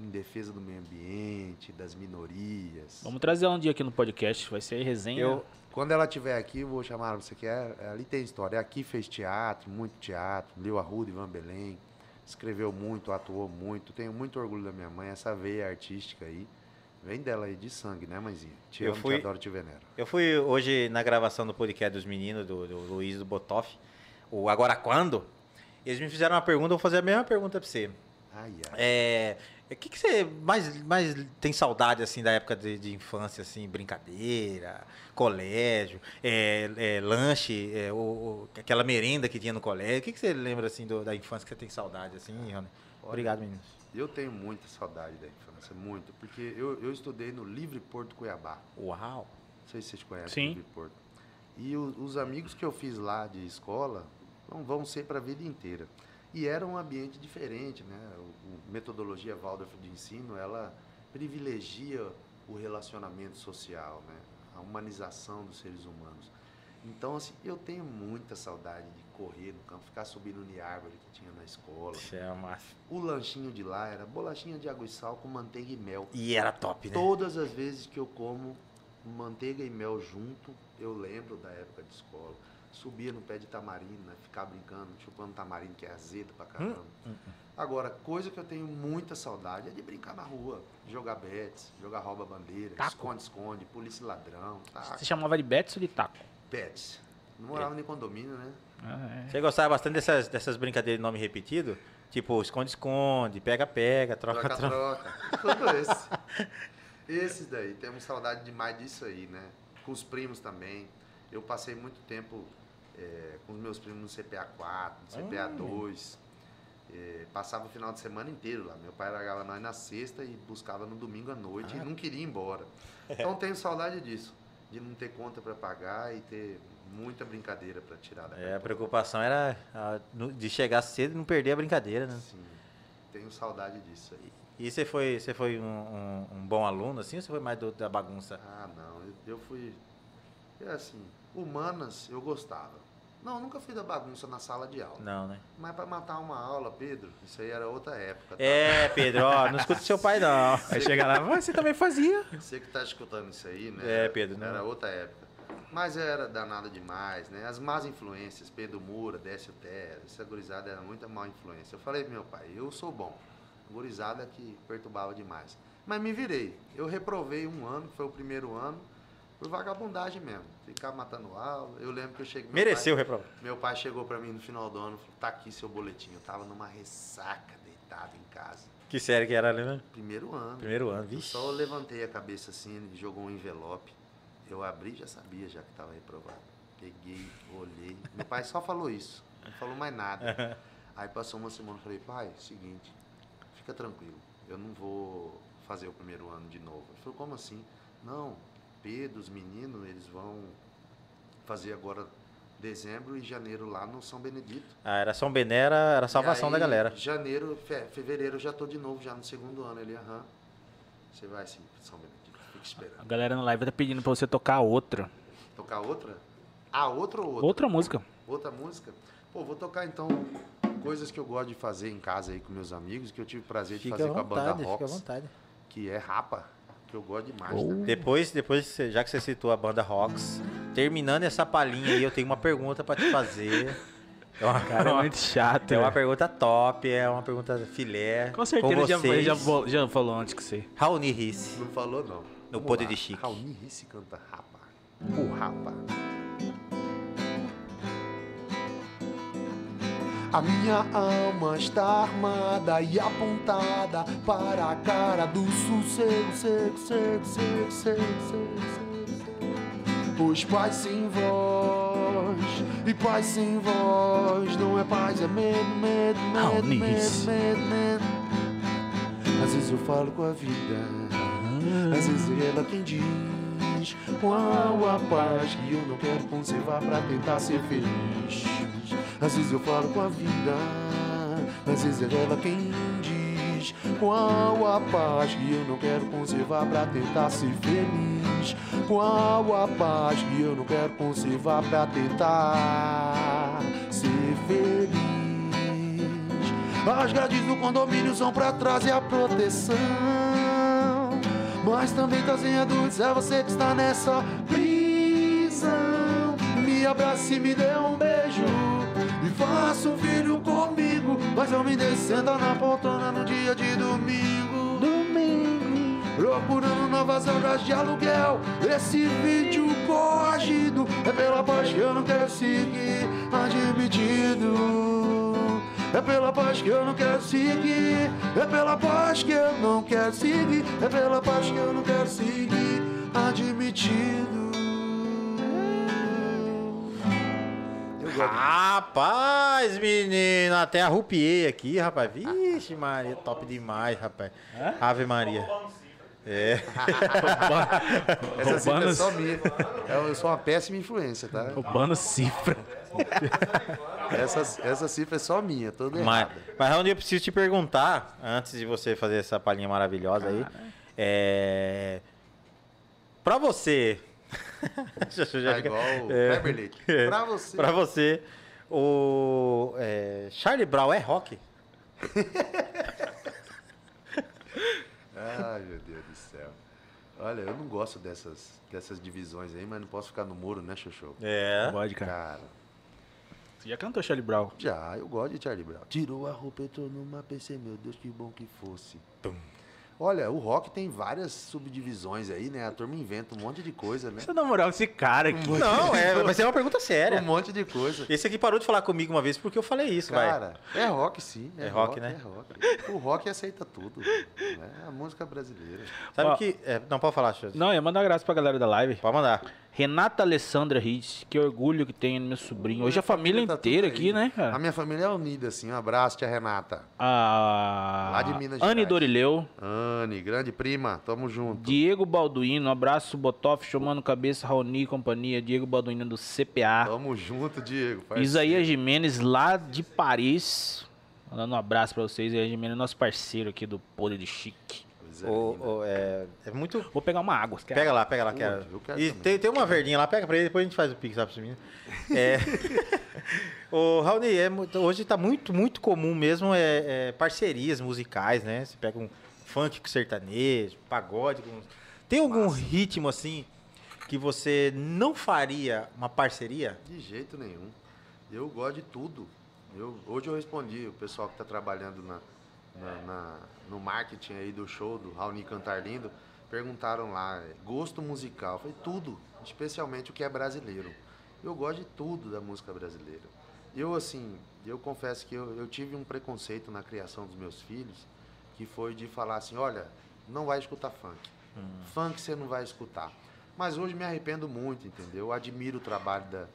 em defesa do meio ambiente, das minorias. Vamos trazer ela um dia aqui no podcast. Vai ser resenha. Eu, quando ela estiver aqui, eu vou chamar ela, você quer? Ali tem história. Aqui fez teatro, muito teatro, leu a Rua de Ivan Belém, escreveu muito, atuou muito. Tenho muito orgulho da minha mãe, essa veia artística aí. Vem dela aí de sangue, né, mãezinha? Te Eu amo, fui- te adoro, te venero. Eu fui hoje na gravação do podcast dos meninos, do, do Luiz do Botoff, o Agora Quando. Eles me fizeram uma pergunta, eu vou fazer a mesma pergunta pra você. Ai, ai. É. O que, que você mais, mais tem saudade, assim, da época de, de infância, assim, brincadeira, colégio, é, é, lanche, é, o- o- aquela merenda que tinha no colégio? O que, que você lembra, assim, do- da infância que você tem saudade, assim, Rony? Obrigado, meninos. Eu tenho muita saudade da infância, muito. Porque eu, eu estudei no Livre Porto Cuiabá. Uau! Não sei se vocês conhecem Sim. o Livre Porto. E o- os amigos que eu fiz lá de escola vão, vão ser para a vida inteira. E era um ambiente diferente, né? O metodologia Waldorf de ensino, ela privilegia o relacionamento social, né? A humanização dos seres humanos. Então, assim, eu tenho muita saudade de correr no campo, ficar subindo em árvore que tinha na escola. Isso é. O lanchinho de lá era bolachinha de água e sal com manteiga e mel. E era top, né? Todas as vezes que eu como manteiga e mel junto, eu lembro da época de escola. Subia no pé de tamarindo, né? Ficar brincando, chupando tamarindo, que é azedo pra caramba. Agora, coisa que eu tenho muita saudade é de brincar na rua. Jogar bets, jogar rouba-bandeira, esconde-esconde, polícia ladrão, taco, Você chamava de Betson ou de Taco? bets. Não morava nem em condomínio, né? Ah, é. Você gostava bastante dessas, dessas brincadeiras de nome repetido? Tipo, esconde-esconde, pega-pega, troca-troca. Troca-troca. Tudo esse. *laughs* Esses daí, temos saudade demais disso aí, né? Com os primos também. Eu passei muito tempo eh, com os meus primos no CPA 4, no CPA 2. Eh, passava o final de semana inteiro lá. Meu pai largava nós na sexta e buscava no domingo à noite e não queria ir embora. Então tenho saudade disso. De não ter conta para pagar e ter muita brincadeira para tirar da É, a preocupação era ah, no- de chegar cedo e não perder a brincadeira, né? Sim, tenho saudade disso aí. E você foi, você foi um, um- um bom aluno, assim, ou você foi mais do- da bagunça? Ah, não. Eu, eu fui. É assim, humanas eu gostava. Não, nunca fui da bagunça na sala de aula. Não, né? Mas para matar uma aula, Pedro, isso aí era outra época. Tá? É, Pedro, ó, não escuta seu pai, não. *laughs* Aí chega lá, "Ah, você também fazia. Você que tá escutando isso aí, né? É, Pedro, não. Era outra época. Mas era danada demais, né? As más influências, Pedro Moura, Décio Terra, essa gurizada era muita má influência. Eu falei pro meu pai, eu sou bom. Gurizada que perturbava demais. Mas me virei. Eu reprovei um ano, foi o primeiro ano, por vagabundagem mesmo. Ficar matando aula. Eu lembro que eu cheguei. Mereceu pai- reprovar. Meu pai chegou pra mim no final do ano e falou: tá aqui seu boletim. Eu tava numa ressaca, deitado em casa. Que série que era ali, né? Primeiro ano. Primeiro ano, vixe. só levantei a cabeça assim, ele jogou um envelope. Eu abri e já sabia já que estava reprovado. Peguei, olhei. Meu pai só falou isso, não falou mais nada. *laughs* Aí passou uma semana, falei, pai, seguinte, fica tranquilo, eu não vou fazer o primeiro ano de novo. Ele falou, como assim? Não, Pedro, os meninos, eles vão fazer agora dezembro e janeiro lá no São Benedito. Ah, era São Bené, era, era a salvação E da aí, galera. Janeiro, fe- fevereiro eu já tô de novo, já no segundo ano. Ele, aham. Você vai sim, São Benedito, fica A esperando. galera na live tá pedindo pra você tocar outra. Tocar outra? Ah, outra ou outra? Outra música. Outra música? Pô, vou tocar então coisas que eu gosto de fazer em casa aí com meus amigos, que eu tive prazer de Fica fazer com a banda vontade, fica à Rox, vontade. que é Rapa, eu gosto demais. Oh. também. Depois, depois, já que você citou a banda Rocks, terminando essa palhinha aí, eu tenho uma pergunta pra te fazer. É uma, Cara, é muito chato. é uma velho. pergunta top, é uma pergunta filé. Com certeza ele já, vocês, já, fal- já falou antes que você. Raoni Risse. Não falou, não. No Vamos Poder lá. de Chique. Raoni Risse canta Rapa. O Rapa. A minha alma está armada e apontada para a cara do sossego, sego, sego, sego, sego, sego, sego. Pois paz sem voz e paz sem voz não é paz, é medo, medo, medo, Raoni medo, Risse. medo, medo. Às vezes eu falo com a vida, às vezes é ela quem diz qual a paz que eu não quero conservar pra tentar ser feliz. Às vezes eu falo com a vida, às vezes é ela quem diz qual a paz que eu não quero conservar pra tentar ser feliz. Qual a paz que eu não quero conservar pra tentar ser feliz. As grades do condomínio são pra trazer a proteção. Mas também trazem a dúvida, é você que está nessa prisão. Me abrace e me dê um beijo. Faça um filho comigo. Mas eu me descenda na poltrona no dia de domingo. Domingo. Procurando novas obras de aluguel. Esse vídeo coagido é pela paz que eu não quero seguir. Admitido. É pela paz que eu não quero seguir. É pela paz que eu não quero seguir. É pela paz que eu não quero seguir. Admitido. Rapaz, menino, até arrupiei aqui, rapaz. Vixe, Maria, top demais, rapaz. Ave Maria. É. Essa cifra é só minha. Eu eu sou uma péssima influência, tá? Roubando cifra. Essa, essa cifra é só minha, toda Mas, errada. mas Raoni, eu preciso te perguntar, antes de você fazer essa palhinha maravilhosa aí. É. Pra você. *laughs* Já- já- Tá igual o É. Leite. É. Pra você. Pra você, o é, Charlie Brown é rock? *laughs* Ai, meu Deus do céu. Olha, eu não gosto dessas, dessas divisões aí, mas não posso ficar no muro, né, Xuxu? É. Pode, cara. Cara, Você já cantou Charlie Brown? já, eu gosto de Charlie Brown. Tirou a roupa, entrou numa PC, meu Deus, que bom que fosse. Olha, o rock tem várias subdivisões aí, né? A turma inventa um monte de coisa, né? Você namorar esse cara aqui. Não, é, mas é uma pergunta Um séria. monte de coisa. Esse aqui parou de falar comigo uma vez porque eu falei isso, vai. Cara, é rock sim. É rock, né? É rock. O rock aceita tudo. né? A música brasileira. Sabe Ó. que. é, não, pode falar, Xuxa. Não, ia mandar um abraço pra galera da live. Pode mandar. Renata Alessandra Ritz, que orgulho que tem no meu sobrinho. Hoje a família Tá inteira aqui, né, A cara? minha família é unida, assim. Um abraço, tia Renata. A Lá de Minas Anne Gerais. Dorileu, Anne, grande prima, tamo junto. Diego Balduino, um abraço, Botoff, Chamando Cabeça, Raoni e companhia, Diego Balduino do CPA. Tamo junto, Diego. parceiro. Isaías Jimenez, lá de Paris. Mandando um abraço pra vocês. Isaías Jimenez, nosso parceiro aqui do Poder de Chique. O- o- é, é muito. Vou pegar uma água. você quer? Pega lá, pega lá. Pô, Quero. eu quero E também. tem, tem uma verdinha lá, pega pra ele, depois a gente faz o pix lá pra menino. *laughs* É. Ô, Raoni, é, hoje tá muito, muito comum mesmo é, é, parcerias musicais, né? Você pega um funk com sertanejo, pagode com. Tem algum ritmo assim que você não faria uma parceria? De jeito nenhum. Eu gosto de tudo. Eu, hoje eu respondi o pessoal que está trabalhando na, na- na- no marketing aí do show do Raoni Cantar Lindo. Perguntaram lá, é, gosto musical. Eu falei, tudo, especialmente o que é brasileiro. Eu gosto de tudo da música brasileira. Eu, assim, eu confesso que eu, eu tive um preconceito na criação dos meus filhos, que foi de falar assim, olha, não vai escutar funk. Funk você não vai escutar. Mas hoje me arrependo muito, entendeu? Eu admiro o trabalho da-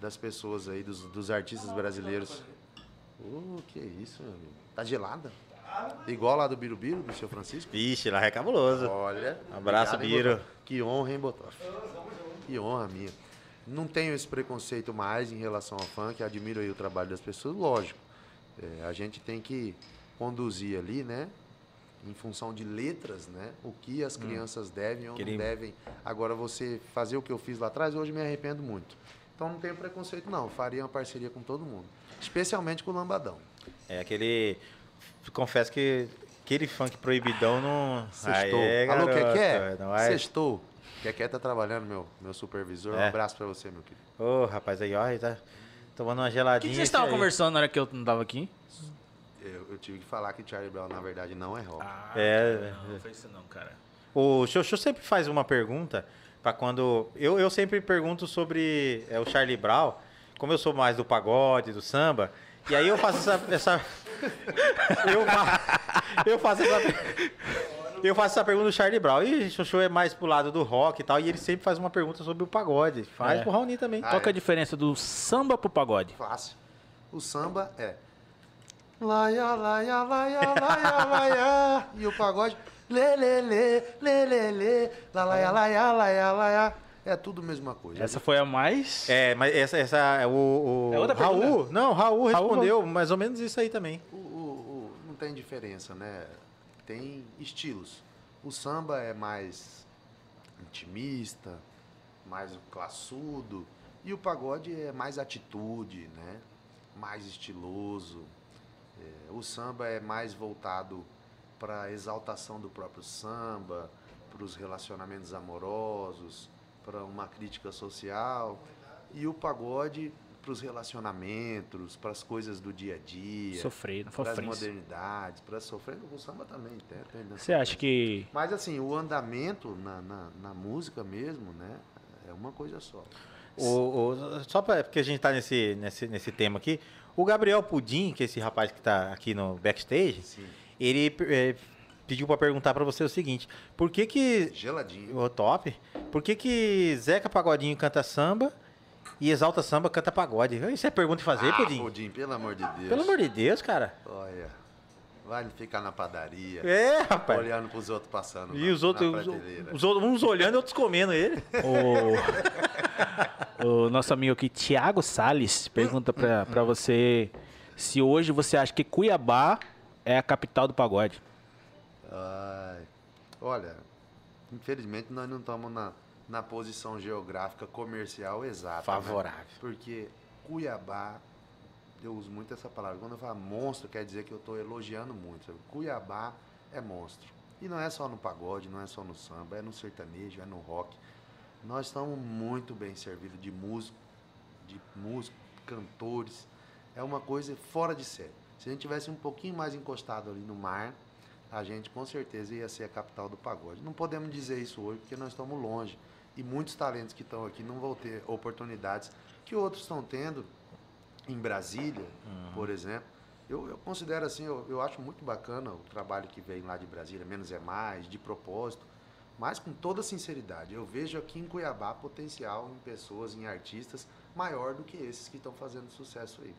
das pessoas aí, dos, dos artistas brasileiros. Ô, que isso, meu amigo. Tá gelada? Igual lá do Birubiru, do seu Francisco? Vixe, lá é cabuloso. Olha. Abraço, obrigado, Biro. Que honra, hein, Botoff? Que honra minha. Não tenho esse preconceito mais em relação ao funk, admiro aí o trabalho das pessoas, lógico. É, a gente tem que conduzir ali, né? Em função de letras, né? O que as crianças devem ou não devem. Agora, você fazer o que eu fiz lá atrás, hoje me arrependo muito. Então não tenho preconceito, não. Faria uma parceria com todo mundo. Especialmente com o Lambadão. É aquele. Confesso que Aquele funk proibidão não. Sextou. Aê, Alô, Keké? não vai- Sextou. Keké tá trabalhando, meu, meu supervisor. Um É. abraço pra você, meu querido. Ô, rapaz, aí, ó, aí tá tomando uma O que, geladinha. que vocês estavam aí. conversando na hora que eu não tava aqui? Eu, eu tive que falar que Charlie Brown, na verdade, não é rock. Ah, É, não, não foi isso não, cara. O Xoxô sempre faz uma pergunta pra quando. Eu, eu sempre pergunto sobre é, o Charlie Brown, como eu sou mais do pagode, do samba, e aí eu faço essa. essa- eu, eu faço essa. Eu faço essa pergunta do Charlie Brown. E o Xoxô é mais pro lado do rock e tal, e ele sempre faz uma pergunta sobre o pagode. Faz É. pro Raoni também. Ah, Qual que é é? a diferença do samba pro pagode? Fácil. O samba é. Laia, laia, laia, laia, laia. E o pagode. Lê, lê, lê, lê, lê, lê. La, laia, laia, laia, laia. É tudo a mesma coisa. Essa foi a mais. É, mas essa, essa é o, o É outra Raul. pergunta? Não, Raul Raul, respondeu mais ou menos isso aí também. O, o- o- não tem diferença, né? Tem estilos. O samba é mais intimista, mais classudo. E o pagode é mais atitude, né? Mais estiloso. É, o samba é mais voltado para a exaltação do próprio samba, para os relacionamentos amorosos, para uma crítica social. E o pagode para os relacionamentos, para as coisas do dia a dia, Sofrer, não para as modernidades, para sofrer. O samba também tem. Você acha que. Mas assim, o andamento na, na, na música mesmo, né? É uma coisa só. O, o- só pra, porque a gente tá nesse, nesse, nesse tema aqui, o Gabriel Pudim, que é esse rapaz que tá aqui no backstage, Sim. ele eh, pediu pra perguntar pra você o seguinte: por que que. Geladinho. O top, por que que Zeca Pagodinho canta samba e Exalta Samba canta pagode? Isso é pergunta de fazer, ah, Pudim? Pudim, pelo amor de Deus. Pelo amor de Deus, cara. Olha, vai ficar na padaria, É, rapaz. olhando pros outros passando E na- os outros, na os, os outros- uns olhando e outros comendo ele. O, o nosso amigo aqui, Thiago Salles, pergunta pra, pra você se hoje você acha que Cuiabá é a capital do pagode. Ai, olha, infelizmente nós não estamos na, na posição geográfica comercial exata. né? Favorável. Porque Cuiabá, eu uso muito essa palavra. Quando eu falo monstro, quer dizer que eu estou elogiando muito. sabe? Cuiabá é monstro. E não é só no pagode, não é só no samba, é no sertanejo, é no rock. Nós estamos muito bem servidos de músico, de músico, cantores. É uma coisa fora de série. Se a gente tivesse um pouquinho mais encostado ali no mar, a gente com certeza ia ser a capital do pagode. Não podemos dizer isso hoje porque nós estamos longe. E muitos talentos que estão aqui não vão ter oportunidades que outros estão tendo em Brasília, por exemplo. Eu, eu considero assim, eu, eu acho muito bacana o trabalho que vem lá de Brasília, menos é mais, de propósito, mas com toda sinceridade, eu vejo aqui em Cuiabá potencial em pessoas, em artistas, maior do que esses que estão fazendo sucesso aí.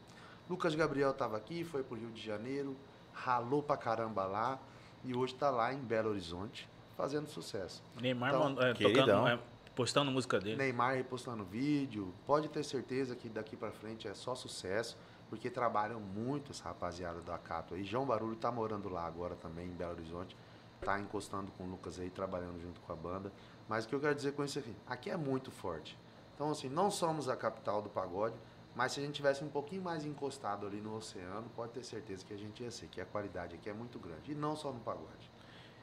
Lucas Gabriel estava aqui, foi para o Rio de Janeiro, ralou pra caramba lá e hoje está lá em Belo Horizonte fazendo sucesso. Neymar Então, mandou- é, queridão. tocando, é, postando música dele. Neymar repostando vídeo, pode ter certeza que daqui para frente é só sucesso, porque trabalham muito essa rapaziada do Acato aí. João Barulho tá morando lá agora também, em Belo Horizonte, tá encostando com o Lucas aí, trabalhando junto com a banda. Mas o que eu quero dizer com isso aqui, aqui é muito forte. Então, assim, não somos a capital do pagode, mas se a gente tivesse um pouquinho mais encostado ali no oceano, pode ter certeza que a gente ia ser, que a qualidade aqui é muito grande. E não só no pagode.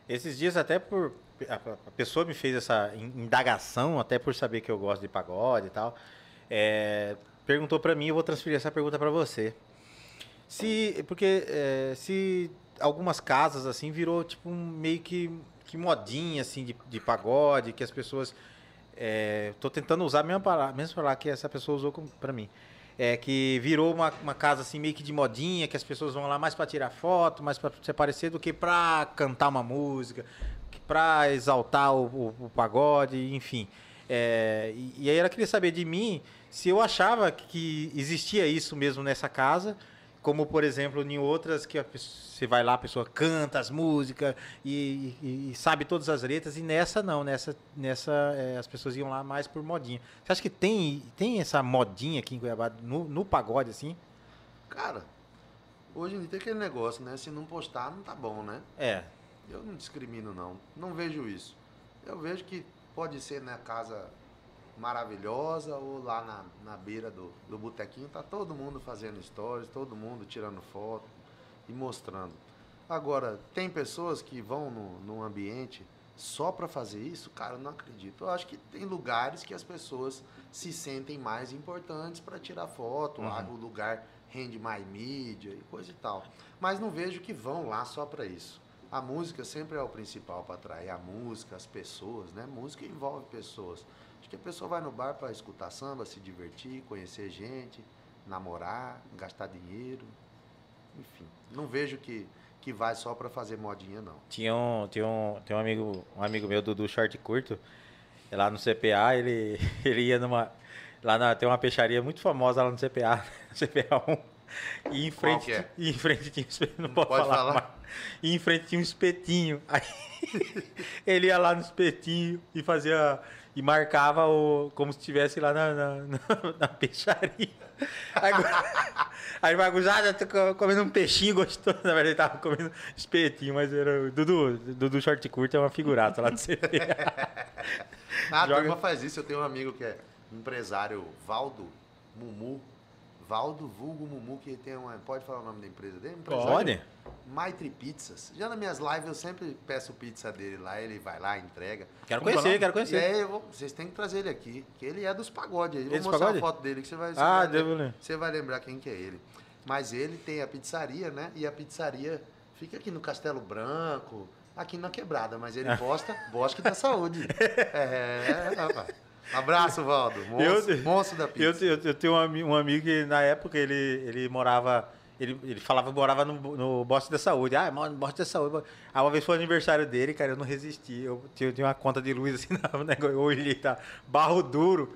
Esses dias até por a, pessoa me fez essa in- indagação até por saber que eu gosto de pagode e tal. é, perguntou pra mim, eu vou transferir essa pergunta pra você. Se porque é, se algumas casas assim virou tipo um, meio que que modinha assim de, de pagode que as pessoas é, tô tentando usar a mesma palavra, mesma palavra que essa pessoa usou pra mim. É que virou uma, uma casa assim meio que de modinha, que as pessoas vão lá mais pra tirar foto, mais pra se aparecer do que pra cantar uma música, pra exaltar o, o- o pagode, enfim. É, e, e aí ela queria saber de mim se eu achava que existia isso mesmo nessa casa, como por exemplo em outras que você vai lá, a pessoa canta as músicas e, e- e sabe todas as letras, e nessa não, nessa, nessa é, as pessoas iam lá mais por modinha. Você acha que tem, tem essa modinha aqui em Cuiabá, no, no pagode, assim? Cara, hoje em dia tem aquele negócio, né? Se não postar, não tá bom, né? É. Eu não discrimino, não. Não vejo isso. Eu vejo que pode ser na casa maravilhosa ou lá na, na beira do, do botequinho. Tá todo mundo fazendo stories, todo mundo tirando foto e mostrando. Agora, tem pessoas que vão no, num ambiente só para fazer isso? Cara, eu não acredito. Eu acho que tem lugares que as pessoas se sentem mais importantes para tirar foto, ah, o lugar rende mais mídia e coisa e tal. Mas não vejo que vão lá só para isso. A música sempre é o principal para atrair a música, as pessoas, né? Música envolve pessoas. Acho que a pessoa vai no bar para escutar samba, se divertir, conhecer gente, namorar, gastar dinheiro, enfim. Não vejo que, que vai só para fazer modinha, não. Tinha um, tinha um, tem um amigo, um amigo meu do, do short curto, lá no CPA, ele, *laughs* ele ia numa. Lá na, tem uma peixaria muito famosa lá no CPA, CPA 1. E em frente, é? e em frente tinha um espetinho. Não pode, falar. falar? E em frente tinha um espetinho. Aí *laughs* ele ia lá no espetinho e fazia. E marcava o, como se estivesse lá na, na, na- *laughs* na peixaria. Aí, o *laughs* co- comendo um peixinho gostoso. Na verdade, ele tava comendo espetinho, mas era. Dudu, Dudu Short Curto é uma figurata lá do CPA. *laughs* Ah, a Joga- turma faz isso. Eu tenho um amigo que é empresário, Valdo Mumu. Valdo Vulgo Mumu, que tem uma. Pode falar o nome da empresa dele? Pode? Maitre Pizzas. Já nas minhas lives eu sempre peço pizza dele lá, ele vai lá, entrega. Quero Como é conhecer, quero E conhecer. aí eu vou- vocês têm que trazer ele aqui, que ele é dos pagodes. aí. Eu é Vou mostrar pagode? a foto dele que você vai, você Ah, vai, devo lem- ler. você vai lembrar quem que é ele. Mas ele tem a pizzaria, né? E a pizzaria fica aqui no Castelo Branco, aqui na quebrada, mas ele *laughs* posta Bosque da Saúde. É, rapaz. Abraço, Valdo. Monstro, Eu- monstro da Eu, pizza. eu, eu tenho um, um amigo que na época ele, ele morava. Ele, ele falava que morava no, no Bosque da Saúde. Ah, no Bosque da Saúde. Aí uma vez foi o aniversário dele, cara, eu não resisti. Eu tinha, eu tinha uma conta de luz assim, *laughs* no negócio. Eu olhei, tá? Barro duro.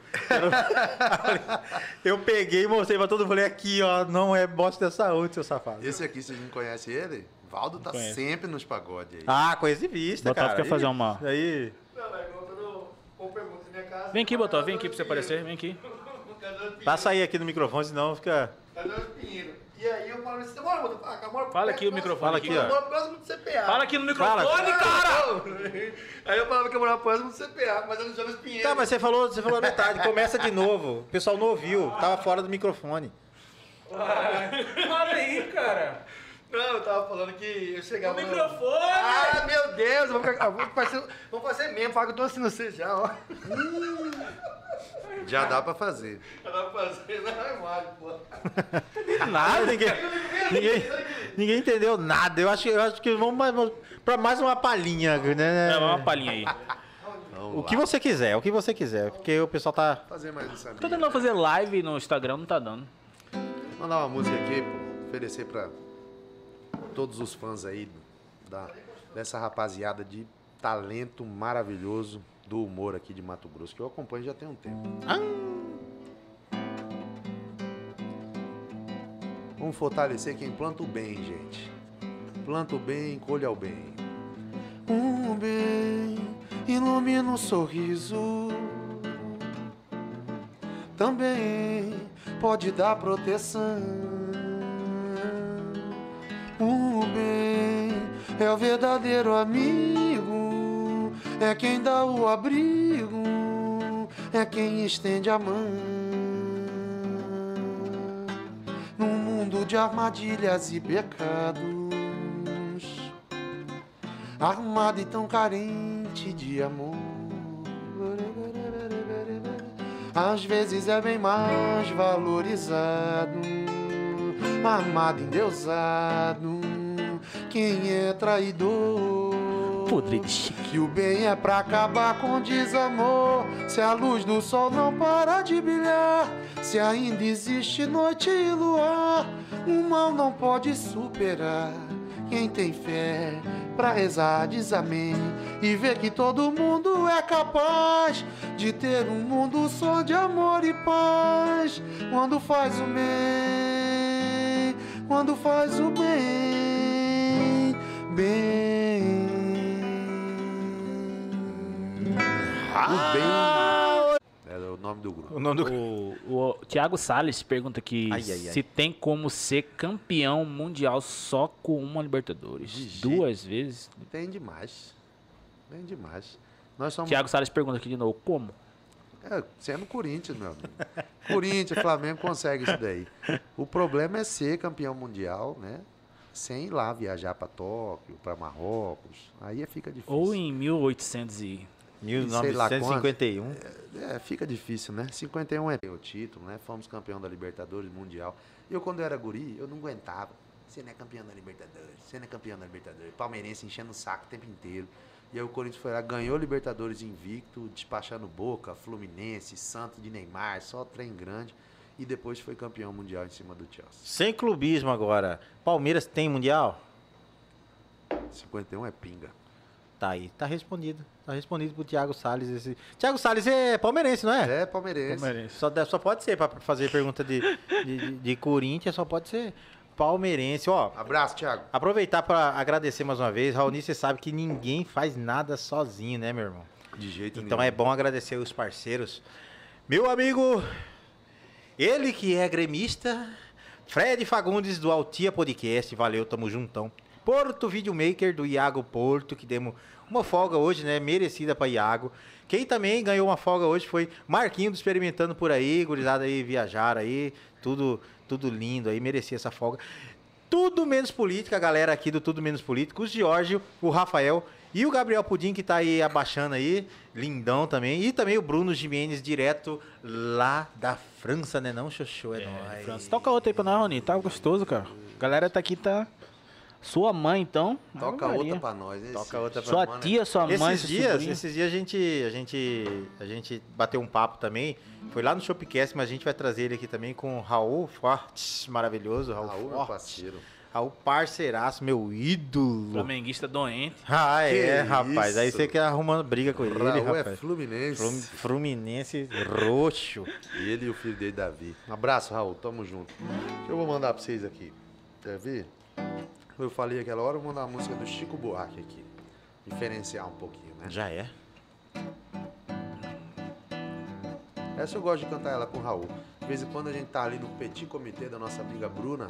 Eu, *laughs* eu peguei e mostrei pra todo mundo. Falei, aqui, ó, não é Bosque da Saúde, seu safado. Esse aqui, vocês não conhecem ele? Valdo tá sempre nos pagodes aí. Ah, coisa de vista, Botava cara. quer fazer uma- Aí. Não, mas quando eu pergunto na minha casa. Vem aqui, Botó, vem aqui pra você aparecer, vem aqui. Passa aí aqui no microfone, senão fica. Tá dando dinheiro. E aí eu falo assim, Botó? Ah, moro Fala aqui o microfone Fala aqui, Eu ó. moro próximo do CPA. Fala aqui no Fala. microfone, cara! *laughs* Aí eu falava que eu morava próximo do CPA, mas eu não sou nos Pinheiros. Tá, mas você falou, você falou a metade. Começa de novo. O pessoal não ouviu. Tava fora do microfone. Fala aí, cara. Não, eu tava falando que eu chegava. O no- microfone! Ah, meu Deus! eu Vou, ficar, ah, vou, fazer, vou fazer mesmo, fala que eu tô assistindo você já, ó. Já dá pra fazer. Eu tava fazendo, não é mágico, pô. Nada, ninguém, ninguém, ninguém entendeu nada. Eu acho, eu acho que vamos mais, pra mais uma palhinha, né? É, uma palhinha aí. Vamos O que você quiser, o que você quiser. Porque o pessoal tá. Fazer mais essa Tô tentando fazer live no Instagram, não tá dando. Mandar uma música aqui, pô, oferecer pra todos os fãs aí da, dessa rapaziada de talento maravilhoso do humor aqui de Mato Grosso, que eu acompanho já tem um tempo. Vamos fortalecer quem planta o bem, gente. Planta o bem, colha o bem. O bem ilumina o sorriso também pode dar proteção. O bem é o verdadeiro amigo, é quem dá o abrigo, é quem estende a mão. Num mundo de armadilhas e pecados, armado e tão carente de amor. Às vezes é bem mais valorizado, amado, endeusado, quem é traidor. Podre de chique. Que o bem é pra acabar com desamor. Se a luz do sol não parar de brilhar, se ainda existe noite e luar, o mal não pode superar. Quem tem fé pra rezar diz amém e vê que todo mundo é capaz de ter um mundo só de amor e paz. Quando faz o bem, quando faz o bem, bem. O bem. É o nome do grupo. O nome do. O, o Thiago Salles pergunta aqui Ai, ai, ai. se tem como ser campeão mundial só com uma Libertadores. Vixe. Duas vezes. Tem demais. Tem demais. Nós somos. Thiago Salles pergunta aqui de novo, como? É, sendo Corinthians, meu amigo. *laughs* Corinthians, Flamengo consegue isso daí. O problema é ser campeão mundial, né? sem ir lá viajar para Tóquio, para Marrocos. Aí fica difícil. Ou em 1800 e... 1951. É, fica difícil, né? 51 é o título, né? Fomos campeão da Libertadores Mundial. Eu, quando eu era guri, eu não aguentava. Você não é campeão da Libertadores, você não é campeão da Libertadores. Palmeirense enchendo o saco o tempo inteiro. E aí o Corinthians foi lá, ganhou Libertadores invicto, despachando Boca, Fluminense, Santos de Neymar, só trem grande. E depois foi campeão mundial em cima do Chelsea. Sem clubismo agora. Palmeiras tem mundial? 51 é pinga. Tá aí, tá respondido. Tá respondido pro Thiago Salles. Esse... Thiago Salles é palmeirense, não é? É palmeirense. Só, deve- só pode ser, pra fazer pergunta de, de, de- de Corinthians, só pode ser palmeirense. Ó, Abraço, Thiago. aproveitar pra agradecer mais uma vez. Raoni, você sabe que ninguém faz nada sozinho, né, meu irmão? De jeito Então nenhum. é bom agradecer os parceiros. Meu amigo, ele que é gremista, Fred Fagundes do Altia Podcast, valeu, tamo juntão. Porto Videomaker do Iago Porto, que demos uma folga hoje, né? Merecida pra Iago. Quem também ganhou uma folga hoje foi Marquinho do Experimentando por aí, gurizada aí viajaram aí, tudo, tudo lindo aí, merecia essa folga. Tudo menos política, a galera aqui do Tudo Menos Político, o Giorgio, o Rafael e o Gabriel Pudim, que tá aí abaixando aí, lindão também. E também o Bruno Jimenez, direto lá da França, né não, Xoxô? É, nóis. França. Toca outra aí pra nós, Rony. Tá gostoso, cara. A galera tá aqui, tá... Sua mãe, então... Toca outra pra nós? Toca outra pra Sua tia, sua mãe, Esses seu dias, sobrinho. esses dias a gente, a gente, a gente bateu um papo também. Foi lá no Shopcast, mas a gente vai trazer ele aqui também com o Raul Fortes, maravilhoso, Raul, Raul, Fortes. parceiro. Raul parceiraço, meu ídolo. Flamenguista doente. Ah, é, Que rapaz. Aí isso. você quer arrumando briga com ele, Raul é rapaz. Fluminense. Frum- Fluminense roxo. E ele e o filho dele, Davi. Um abraço, Raul. Tamo junto. Eu vou mandar pra vocês aqui. Quer ver? Eu falei aquela hora, eu vou mandar a música do Chico Buarque aqui. Diferenciar um pouquinho, né? Já é. Essa eu gosto de cantar ela com o Raul. De vez em quando a gente tá ali no petit comitê da nossa amiga Bruna.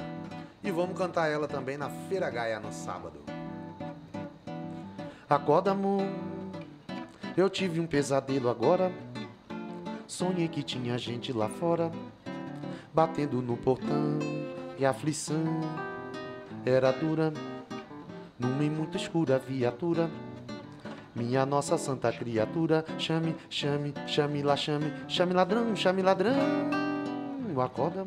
E vamos cantar ela também na Feira Gaia no sábado. Acorda, amor. Eu tive um pesadelo agora. Sonhei que tinha gente lá fora, batendo no portão. E aflição era dura. Numa e muito escura viatura. Minha nossa santa criatura, chame, chame, chame lá, chame, chame ladrão, chame ladrão. Acorda.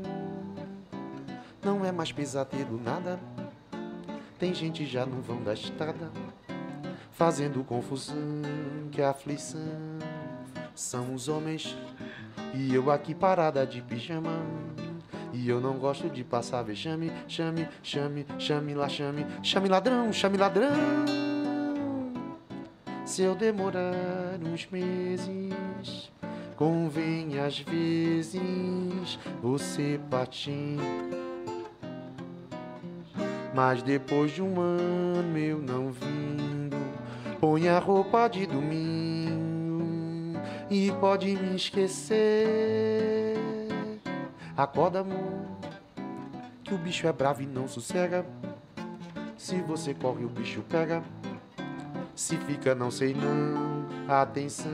Não é mais pesadelo nada. Tem gente já no vão da estrada, fazendo confusão, que aflição são os homens. E eu aqui parada de pijama. E eu não gosto de passar vexame, chame, chame, chame lá, chame, chame ladrão, chame ladrão. Se eu demorar uns meses, convém às vezes você patim. Mas depois de um ano eu não vindo, põe a roupa de domingo e pode me esquecer. Acorda, amor, que o bicho é bravo e não sossega. Se você corre, o bicho pega. Se fica, não sei não. Atenção,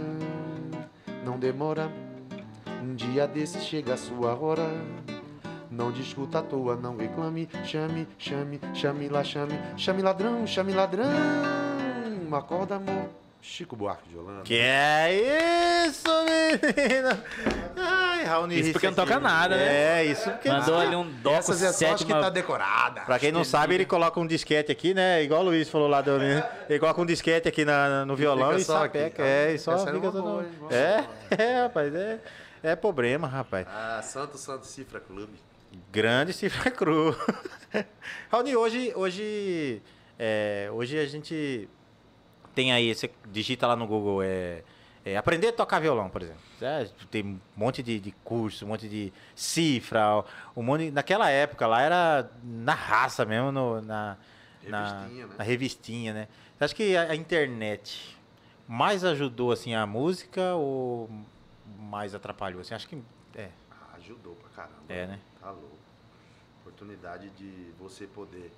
não demora. Um dia desses chega a sua hora. Não discuta à toa, não reclame. Chame, chame, chame lá, chame. Chame ladrão, chame ladrão. Acorda, amor. Chico Buarque de Holanda. Que é isso, menino? Raoni Isso porque não toca aqui. nada, né? É, isso porque Mandou ali um doco Essas é só que tá decorada. Pra quem não sabe, ele coloca um disquete aqui, né? Igual o Luiz falou lá do. Ele coloca um disquete aqui na- no violão e só sapeca. É, e só fica? Uma É, *laughs* é, rapaz, é, é problema, rapaz. Ah, Santo Santo Cifra Clube. Grande cifra cru. *laughs* Raoni, hoje, hoje, é, hoje a gente tem aí, você digita lá no Google, é, é, aprender a tocar violão, por exemplo. É, tem um monte de, de curso, um monte de cifra, um monte, naquela época lá era na raça mesmo, no- na, na, Revistinha, né? na revistinha, né? Você acha que a, a internet mais ajudou, assim, a música ou mais atrapalhou? Assim, acho que, é, Ah, ajudou pra caramba. É, né? Tá louco. Oportunidade de você poder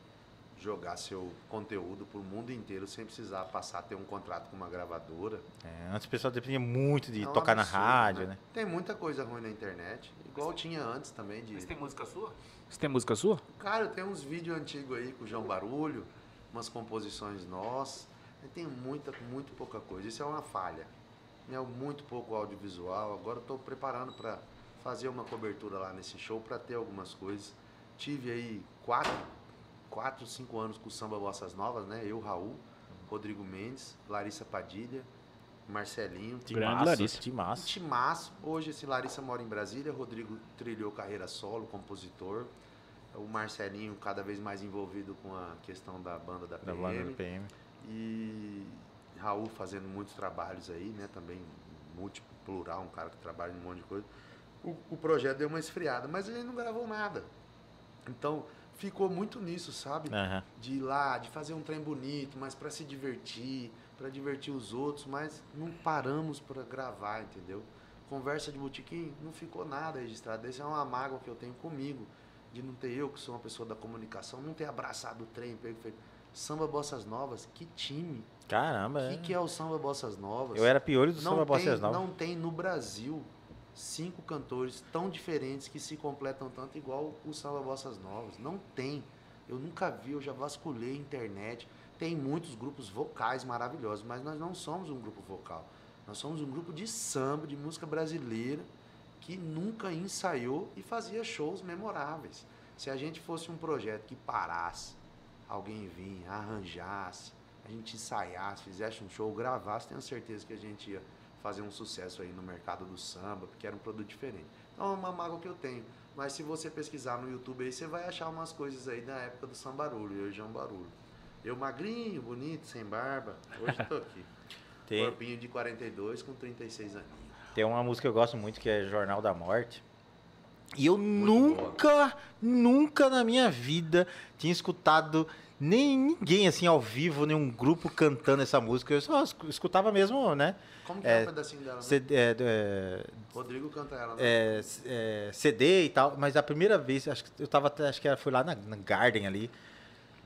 jogar seu conteúdo pro mundo inteiro sem precisar passar a ter um contrato com uma gravadora. É, antes o pessoal dependia muito de É um tocar na absurdo, rádio, né? Tem muita coisa ruim na internet, igual tinha antes também de Você tem música sua? Você tem música sua? Cara, tem uns vídeos antigos aí com o João Barulho, umas composições nossas. Tem muita, muito pouca coisa. Isso é uma falha. É muito pouco audiovisual. Agora estou preparando para fazer uma cobertura lá nesse show para ter algumas coisas. Tive aí quatro, quatro, cinco anos com o Samba Bossas Novas, né? Eu, Raul, Rodrigo Mendes, Larissa Padilha, Marcelinho. Grande Larissa. Massa. timaço. Hoje, esse Larissa mora em Brasília, Rodrigo trilhou carreira solo, compositor. O Marcelinho cada vez mais envolvido com a questão da banda da Da PM. banda do PM. E Raul fazendo muitos trabalhos aí, né? Também múltiplo, plural, um cara que trabalha em um monte de coisa. O, o projeto deu uma esfriada, mas ele não gravou nada. Então, ficou muito nisso, sabe? Aham. de ir lá, de fazer um trem bonito, mas para se divertir, para divertir os outros, mas não paramos para gravar, entendeu? Conversa de botequim, não ficou nada registrado. Essa é uma mágoa que eu tenho comigo, de não ter eu, que sou uma pessoa da comunicação, não ter abraçado o trem, e feito. Samba Bossas Novas, que time! Caramba, O é. que, que é o Samba Bossas Novas? Eu era piolho do não Samba tem, Bossas Novas. não tem no Brasil cinco cantores tão diferentes que se completam tanto igual o Samba Bossas Novas. Não tem. Eu nunca vi, eu já vasculhei a internet. Tem muitos grupos vocais maravilhosos, mas nós não somos um grupo vocal. Nós somos um grupo de samba, de música brasileira, que nunca ensaiou e fazia shows memoráveis. Se a gente fosse um projeto que parasse, alguém vinha, arranjasse, a gente ensaiasse, fizesse um show, gravasse, tenho certeza que a gente ia fazer um sucesso aí no mercado do samba, porque era um produto diferente. Então é uma mágoa que eu tenho. Mas se você pesquisar no YouTube aí, você vai achar umas coisas aí da época do Samba Barulho, eu e João Barulho. Eu magrinho, bonito, sem barba. Hoje tô aqui. *laughs* Tem, Corpinho de 42 com 36 aninhos. tem uma música que eu gosto muito que é Jornal da Morte. E eu Muito nunca, nunca na minha vida tinha escutado nem ninguém assim ao vivo, nenhum grupo cantando essa música. Eu só escu- escutava mesmo, né? Como que É, é, um pedacinho dela? né? CD, é, é, Rodrigo canta ela, né? é, é, CD e tal, mas a primeira vez, acho que eu tava até, acho que era, foi lá na, na Garden ali.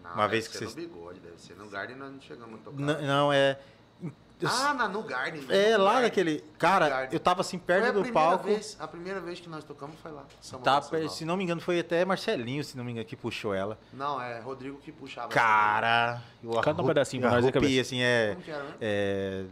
Não, uma vez que vocês- no bigode, deve ser no Garden, nós não chegamos a tocar. N- não, é. Ah, na, no Garden. é no lá Garden. naquele. Cara, eu tava assim perto do palco. Vez, a primeira vez que nós tocamos foi lá. Tá, se não me engano, foi até Marcelinho, se não me engano, que puxou ela. Não, é Rodrigo que puxava. Cara, eu Canta um pedacinho pra nós aí, assim, é. Como que era, né? É.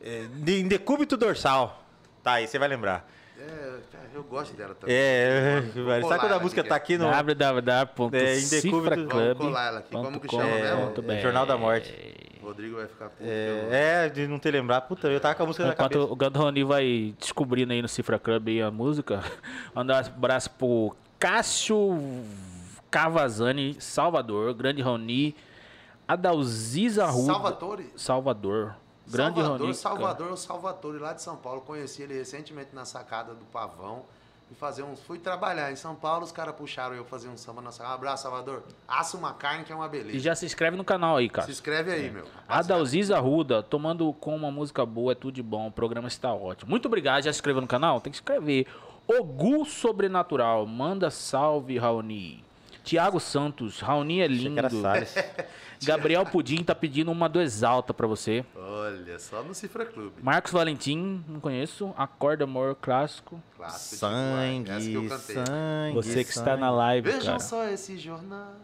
é de, de decúbito dorsal. Tá, aí você vai lembrar. É, eu gosto dela também. É, velho, colar sabe quando a música tá aqui no. É, em decúbito- Vamos colar ela aqui. Como que chama mesmo? É, Jornal da Morte. Rodrigo vai ficar puto. É, é, de não ter lembrado. Puta, eu tava com a música na Enquanto cabeça. o Gandroni vai descobrindo aí no Cifra Club aí a música, *laughs* mandar um abraço pro Cássio Cavazani, Salvador, Grande Roni, Adalziza eu... Ruda. Salvatore? Salvador. Grande Salvador, Roni. Salvador, o Salvatore, lá de São Paulo. Conheci ele recentemente na sacada do Pavão. E fazer uns. Fui trabalhar em São Paulo, os caras puxaram eu fazer um samba na sacada. Um abraço, Salvador. Assa uma carne que é uma beleza. E já se inscreve no canal aí, cara. Se inscreve aí, meu. Adalziza Ruda, tomando com uma música boa, é tudo de bom, o programa está ótimo. Muito obrigado, já se inscreveu no canal? Tem que se inscrever. Ogu Sobrenatural, manda salve, Raoni. Tiago Santos, Raoni é lindo. *laughs* Gabriel Pudim tá pedindo uma do Exalta pra você. Olha, só no Cifra Clube. Marcos Valentim, não conheço. Acorda Amor Clássico. Clássico Sangue, Essa que eu cantei. sangue. Você que está sangue. na live, Vejam cara. só esse jornal.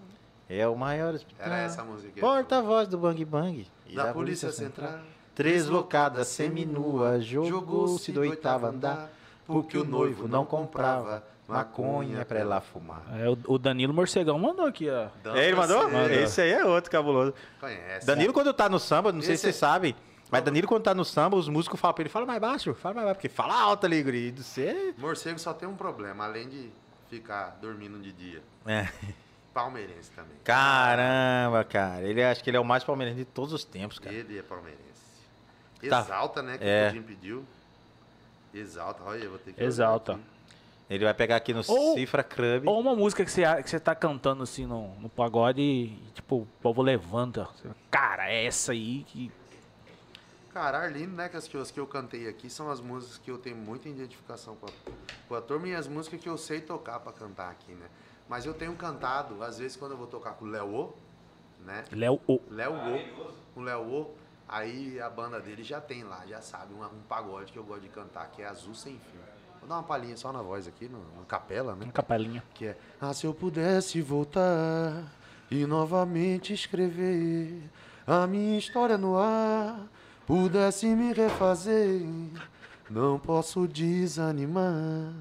É o maior hospital. Era essa a música. Porta-voz do Bang Bang. E da Polícia Central. Deslocada, seminua, jogou-se do oitavo andar, porque o noivo não comprava maconha pra ela fumar. É, o- o Danilo Morcegão mandou aqui, ó. É, ele mandou? Mandou. Esse aí é outro cabuloso. Conhece. Danilo, quando tá no samba, não sei Esse se é- vocês sabem, mas Danilo, quando tá no samba, os músicos falam pra ele, fala mais baixo, fala mais baixo, porque fala alto ali, guri. Do você... Morcego só tem um problema, além de ficar dormindo de dia. É. Palmeirense também. Caramba, cara. Ele acho que ele é o mais palmeirense de todos os tempos, cara. Ele é palmeirense. Tá. Exalta, né? Que É. o Pudim pediu. Exalta, olha, eu vou ter que. Exalta. aqui. Ele vai pegar aqui no Ou- Cifra Club. Ou uma música que você, que você tá cantando assim no, no pagode e, tipo, o povo levanta. Cara, é essa aí que. Cara, Arlindo, né? Que as, que, eu- as que eu cantei aqui são as músicas que eu tenho muita identificação com a, com a turma e as músicas que eu sei tocar pra cantar aqui, né? Mas eu tenho cantado, às vezes quando eu vou tocar com o Léo, né? Léo O. Léo O. O Léo O. Aí a banda dele já tem lá, já sabe, um, um pagode que eu gosto de cantar, que é Azul Sem Fim. Vou dar uma palhinha só na voz aqui, no capela, né? Uma capelinha. Que é Ah, se eu pudesse voltar e novamente escrever a minha história no ar, pudesse me refazer, não posso desanimar.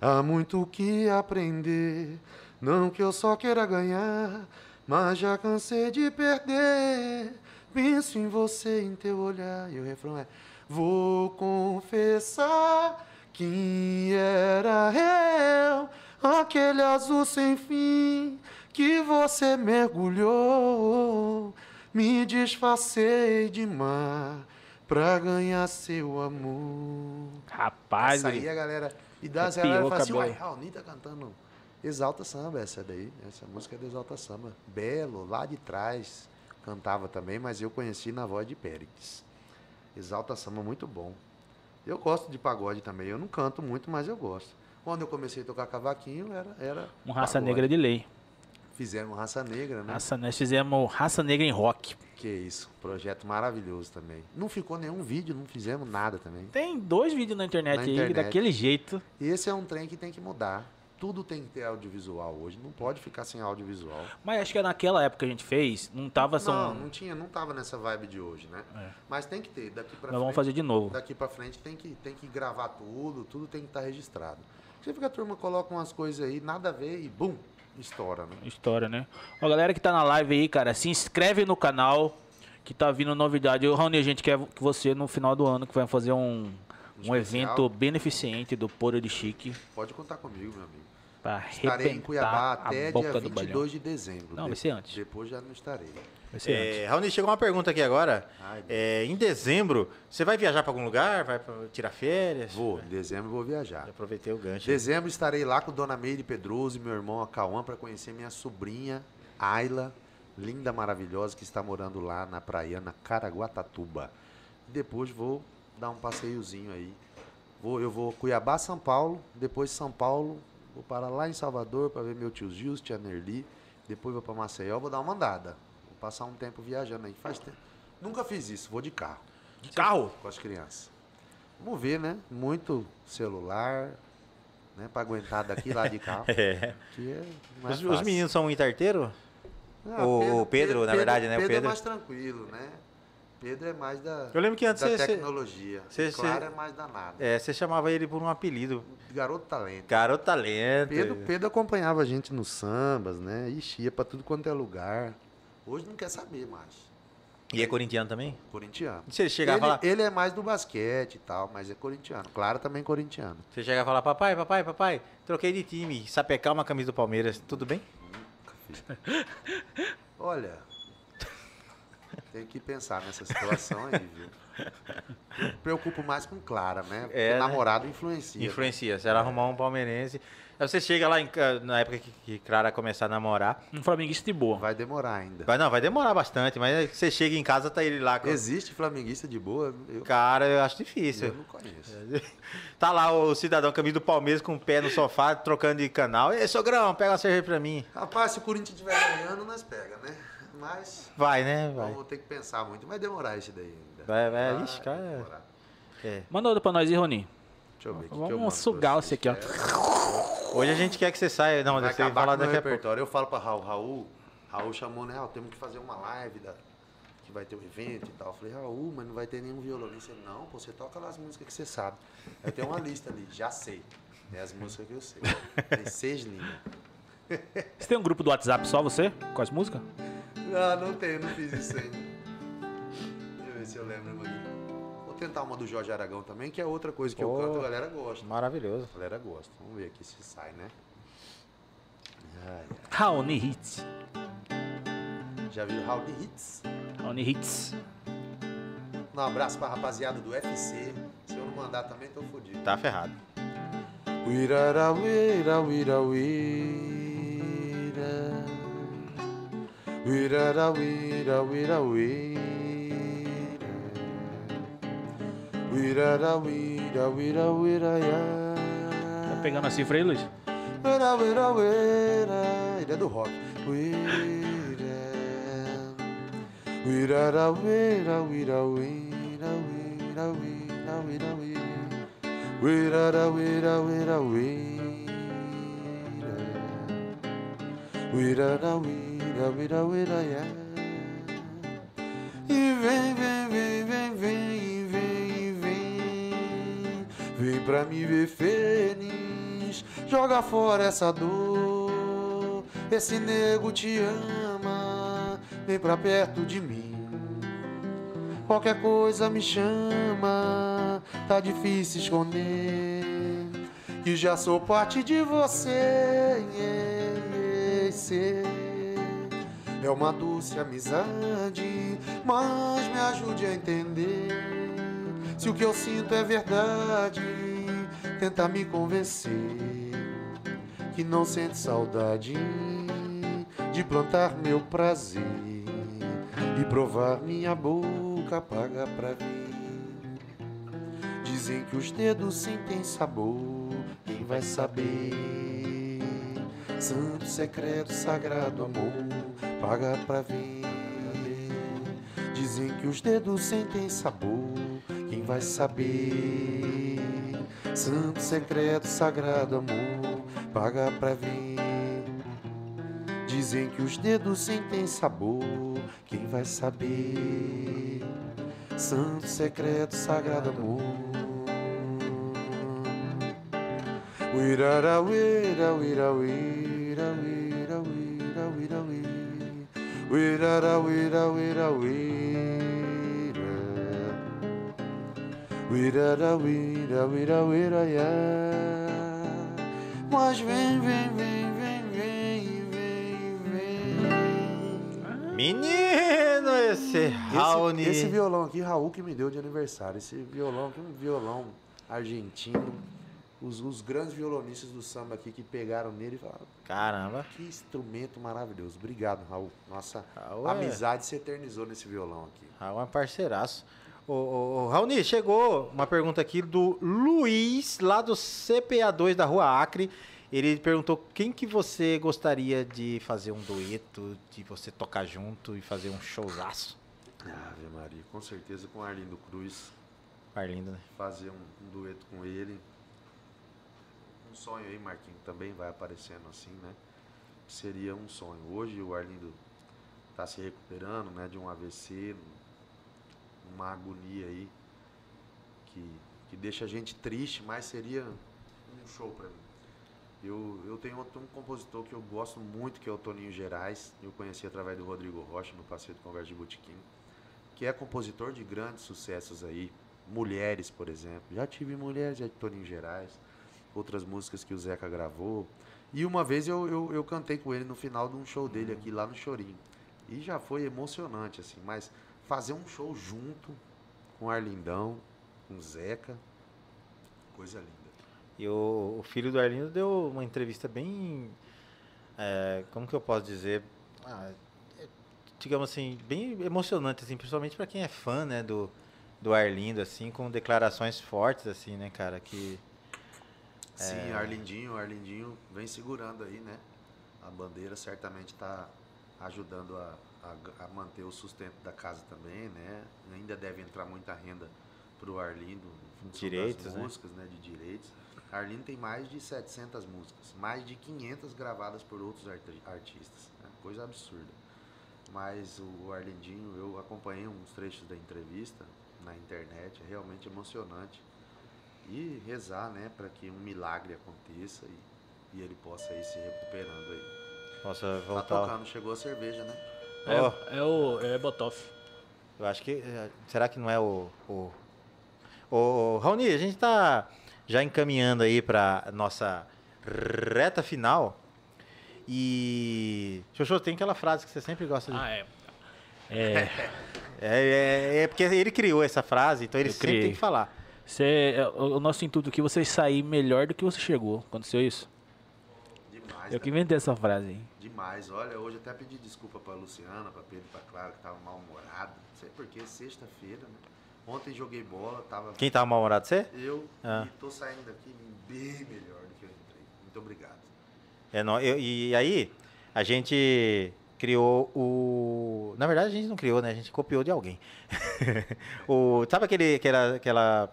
Há muito o que aprender, não que eu só queira ganhar, mas já cansei de perder. Penso em você, em teu olhar. E o refrão é: Vou confessar que era eu, aquele azul sem fim que você mergulhou. Me disfarcei de mar pra ganhar seu amor. Rapaz, Essa aí a galera. E das Arrepiou galera fala assim, uai, Raoni tá cantando Exalta Samba, essa daí. Essa música é do Exalta Samba. Belo, lá de trás, cantava também, mas eu conheci na voz de Péricles. Exalta Samba, muito bom. Eu gosto de pagode também. Eu não canto muito, mas eu gosto. Quando eu comecei a tocar cavaquinho, era. era Um raça pagode. negra de lei. Fizemos Raça Negra, né? Raça, nós fizemos raça negra em rock. Que isso. Projeto maravilhoso também. Não ficou nenhum vídeo, não fizemos nada também. Tem dois vídeos na internet Na aí, internet. daquele jeito. E esse é um trem que tem que mudar. Tudo tem que ter audiovisual hoje. Não pode ficar sem audiovisual. Mas acho que naquela época que a gente fez, não tava só. Não, não tinha, não tava nessa vibe de hoje, né? É. Mas tem que ter. Daqui pra Nós frente. vamos fazer de novo. Daqui pra frente tem que, tem que gravar tudo, tudo tem que estar registrado. Você fica a turma coloca umas coisas aí, nada a ver e bum, estoura, né? História, né? Ó, galera que tá na live aí, cara, se inscreve no canal que tá vindo novidade. Ô, Raoni, a gente quer que você no final do ano que vai fazer um, um especial. evento beneficente do Poro de Chique Pode contar comigo, meu amigo. pra Estarei em Cuiabá até a dia boca do balhão. 22 de dezembro. Não, vai ser antes. Depois já não estarei. Vai ser antes. É, Raoni, chegou uma pergunta aqui agora. Ai, É, em dezembro, você vai viajar para algum lugar? Vai tirar férias? Vou, em dezembro vou viajar. Já aproveitei o gancho. Dezembro estarei lá com Dona Meire Pedroso e meu irmão Acauã para conhecer minha sobrinha Ayla, linda, maravilhosa, que está morando lá na praiana Caraguatatuba. Depois vou dar um passeiozinho aí. Vou, eu vou Cuiabá, São Paulo, depois São Paulo, vou para lá em Salvador para ver meu tio Gils, tia Nerli, depois vou para Maceió, vou dar uma andada. Vou passar um tempo viajando aí. Faz tempo. Nunca fiz isso, vou de carro. De carro? Com as crianças. Vamos ver, né? Muito celular, né? Pra aguentar daqui lá de carro. *laughs* É. É Os, os meninos são muito arteiro? Ah, o- o Pedro, na verdade, né? O Pedro, é Pedro- mais tranquilo, né? Pedro é mais da, Eu lembro que antes da você- tecnologia. você- Clara você- é mais danada. É, você chamava ele por um apelido. Garoto talento. Garoto talento. Pedro, Pedro acompanhava a gente nos sambas, né? Ixi, ia pra tudo quanto é lugar. Hoje não quer saber mais. E é corintiano também? Corintiano. Você chegava ele, lá, ele é mais do basquete e tal, mas é corintiano. Clara também é corintiano. você chegava a falar, papai, papai, papai, troquei de time, sapecar uma camisa do Palmeiras, tudo bem? *laughs* Olha, tem que pensar nessa situação aí, viu? Eu me preocupo mais com Clara, né? Porque É, né? namorado influencia. Influencia. Se ela arrumar um palmeirense. Aí você chega lá em na época que, que Clara começar a namorar. Um flamenguista de boa. Vai demorar ainda. Vai, não, vai demorar bastante, mas você chega em casa, tá ele lá com. Existe flamenguista de boa? Eu, Cara, eu acho difícil. eu não conheço. *laughs* Tá lá o cidadão camisa do Palmeiras com o pé no sofá, trocando de canal. Ei, sogrão, pega uma cerveja pra mim. Rapaz, se o Corinthians estiver ganhando, nós pega, né? Mas Vai, né? Vai. vamos ter que pensar muito. Vai demorar esse daí ainda. Vai, vai. Ixi, cara. demorar. É. Manda outra pra nós aí, Roni. Deixa eu ver. que que eu Vamos mando sugar você aqui, ó. Hoje a gente quer que você saia. Não, Vai você vai falar daqui a pouco. repertório. Eu falo pra Raul, Raul, Raul chamou, né? Raul, temos que fazer uma live da, que vai ter um evento e tal. Eu falei, Raul, mas não vai ter nenhum violonista. Ele, não, pô, você toca lá as músicas que você sabe. Aí tem uma lista ali, já sei. É as músicas que eu sei. Tem seis linhas. Você tem um grupo do WhatsApp só você? Com as músicas? Não, não tenho, não fiz isso ainda. Deixa eu ver se eu lembro aqui. Vou tentar uma do Jorge Aragão também, que é outra coisa que eu Pô. canto, a galera gosta. Maravilhoso. A galera gosta. Vamos ver aqui se sai, né? Ai, ai. Raoni Hits. Já viu de Hits? Raoni Hits. Um abraço pra rapaziada do UFC. Se eu não mandar também, tô fodido. Tá ferrado. Uirara, uira, uira, uira. Uirara, uira, uira, uira. Uirara, uira, uira, uira. Tá pegando a cifra aí, Luiz? Uira, uira, uira. Ele é do rock. Uira. Wirara, wira, wira, wira, wira, wira, wira, wira. Wirara, wira, wira, wira. Wirara, wira, wira, wira, yeah. E vem, vem, vem, vem, vem, vem, vem. Vem pra me ver feliz. Joga fora essa dor. Esse nego te ama. Vem pra perto de mim. Qualquer coisa me chama. Tá difícil esconder. Que já sou parte de você. Yeah, sei. É uma doce amizade, mas me ajude a entender. Se o que eu sinto é verdade, tenta me convencer que não sente saudade de plantar meu prazer e provar minha boca paga pra ver. Dizem que os dedos sentem sabor, quem vai saber? Santo secreto, sagrado amor, paga pra ver. Dizem que os dedos sentem sabor, quem vai saber? Santo secreto, sagrado amor, paga pra ver. Dizem que os dedos sentem sabor, quem vai saber? Santo secreto, sagrado amor. Wirara, wira, wira, wira, wira, wira, wira, wira. Wira, wira, wira. Wira, wira, wira, yeah. Mas vem, vem, vem, vem, vem, vem, vem. Menino, esse Raoni. Esse, esse violão aqui, Raul que me deu de aniversário. Esse violão aqui é um violão argentino. Os, os grandes violonistas do samba aqui que pegaram nele e falaram: Caramba. que instrumento maravilhoso. Obrigado, Raul. Nossa Raul é- amizade se eternizou nesse violão aqui. Raul é um parceiraço. Ô, ô, ô, Raoni, chegou uma pergunta aqui do Luiz, lá do CPA2 da Rua Acre. Ele perguntou quem que você gostaria de fazer um dueto, de você tocar junto e fazer um showzaço. Ave Maria, com certeza com Arlindo Cruz. Arlindo, né? Fazer um, um dueto com ele. Um sonho aí, Marquinhos, também vai aparecendo assim, né? Seria um sonho. Hoje o Arlindo está se recuperando, né? De um AVC, uma agonia aí que, que deixa a gente triste, mas seria um show para mim. Eu, eu tenho outro um compositor que eu gosto muito, que é o Toninho Gerais. Eu conheci através do Rodrigo Rocha, no Passeio do Conversa de Botequim. Que é compositor de grandes sucessos aí. Mulheres, por exemplo. Já tive Mulheres, de Toninho Gerais. Outras músicas que o Zeca gravou. E uma vez eu, eu, eu cantei com ele no final de um show dele aqui, lá no Chorinho. E já foi emocionante, assim. Mas fazer um show junto com Arlindão, com Zeca, coisa linda. E o, o filho do Arlindo deu uma entrevista bem. é, como que eu posso dizer? Ah, é, digamos assim, bem emocionante, assim, principalmente para quem é fã, né, do, do Arlindo, assim, com declarações fortes, assim, né, cara, que. Sim, Arlindinho, Arlindinho vem segurando aí, né? A bandeira certamente está ajudando a, a, a manter o sustento da casa também, né? Ainda deve entrar muita renda para o Arlindo, em função Direitos, das né? músicas, né? De direitos. Arlindo tem mais de 700 músicas, mais de 500 gravadas por outros arti- artistas, né? coisa absurda. Mas o Arlindinho, eu acompanhei uns trechos da entrevista na internet, é realmente emocionante e rezar, né, para que um milagre aconteça e, e ele possa ir se recuperando aí. Possa Tá voltar. tocando, chegou a cerveja, né? É, Ó. é o é Botoff. Eu acho que. é, Será que não é o. O, o Raoni, a gente tá já encaminhando aí pra nossa reta final. E. Xoxô, tem aquela frase que você sempre gosta de. Ah, é. É. *laughs* É, é, é porque ele criou essa frase, então ele Eu sempre criei. tem que falar. Cê, é, o nosso intuito aqui é você sair melhor do que você chegou. Aconteceu isso? Demais, Eu que né? inventei essa frase aí. Demais. Olha, hoje até pedi desculpa pra Luciana, pra Pedro, pra Clara, que tava mal-humorado. Não sei porquê, sexta-feira, né? Ontem joguei bola, tava Quem tá mal-humorado, você? eu Ah. e tô saindo daqui bem melhor do que eu entrei. Muito obrigado. É, nó- eu- e aí, a gente criou o. Na verdade, a gente não criou, né? A gente copiou de alguém. *laughs* o... Sabe aquele, aquela, aquela,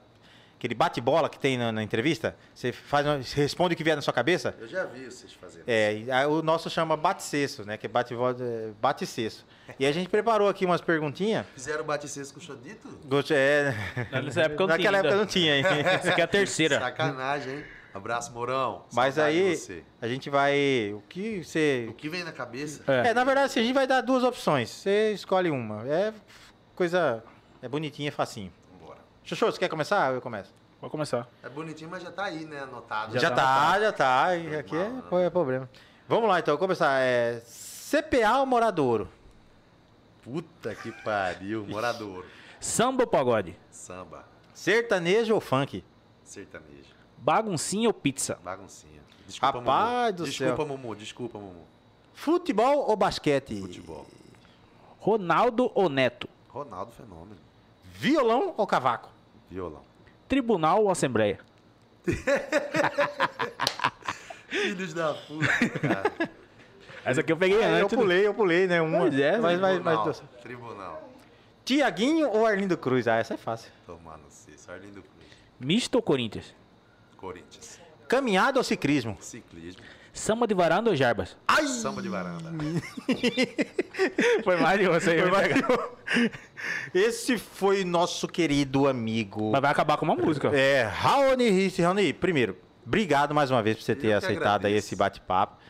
aquele bate-bola que tem na, na entrevista? Você faz, você responde o que vier na sua cabeça? Eu já vi vocês fazendo. É, aí o nosso chama bate-cesso, né? Que é é, bate-cesso. E a gente preparou aqui umas perguntinhas. Fizeram bate-cesto com o Chodito? É... Nessa época eu não tinha Naquela ainda. época não tinha ainda. *laughs* Essa aqui é a terceira. Sacanagem, hein? Abraço, Mourão. Mas aí a gente vai. O que você. O que vem na cabeça? É. É, na verdade, assim, a gente vai dar duas opções. Você escolhe uma. É coisa. É bonitinha, é facinho. Chuchu, você quer começar ou eu começo? Vou começar. É bonitinho, mas já tá aí, né? Anotado. Já Já, tá tá, já tá. E aqui é, Normal, é problema. Vamos lá, então, começar. É, CPA ou Moradouro? Puta que pariu. Moradouro. Samba ou pagode? Samba. Sertanejo ou funk? Sertanejo. Baguncinha ou pizza? Baguncinha. Desculpa, Rapaz Mumu. do Desculpa, céu. Mumu. Desculpa, Mumu. Futebol ou basquete? Futebol. Ronaldo ou Neto? Ronaldo Fenômeno. Violão ou cavaco? Violão. Tribunal ou Assembleia? *laughs* Filhos da puta, cara. Essa aqui eu peguei É, eu antes. pulei, eu pulei, né? Uma. Pois é, mas, mas, Tribunal. mas, Tribunal. Tiaguinho ou Arlindo Cruz? Ah, essa é fácil. Tomar no C. Sarlindo Cruz. Misto ou Corinthians? Corinthians. Caminhada ou ciclismo? Ciclismo. Samba de varanda ou Jarbas? Ai! Samba de varanda. *laughs* Foi mais de você aí. Esse foi nosso querido amigo. Mas vai acabar com uma música. É, Raoni Risse. Raoni, primeiro, obrigado mais uma vez por você ter aceitado aí agradeço. esse bate-papo.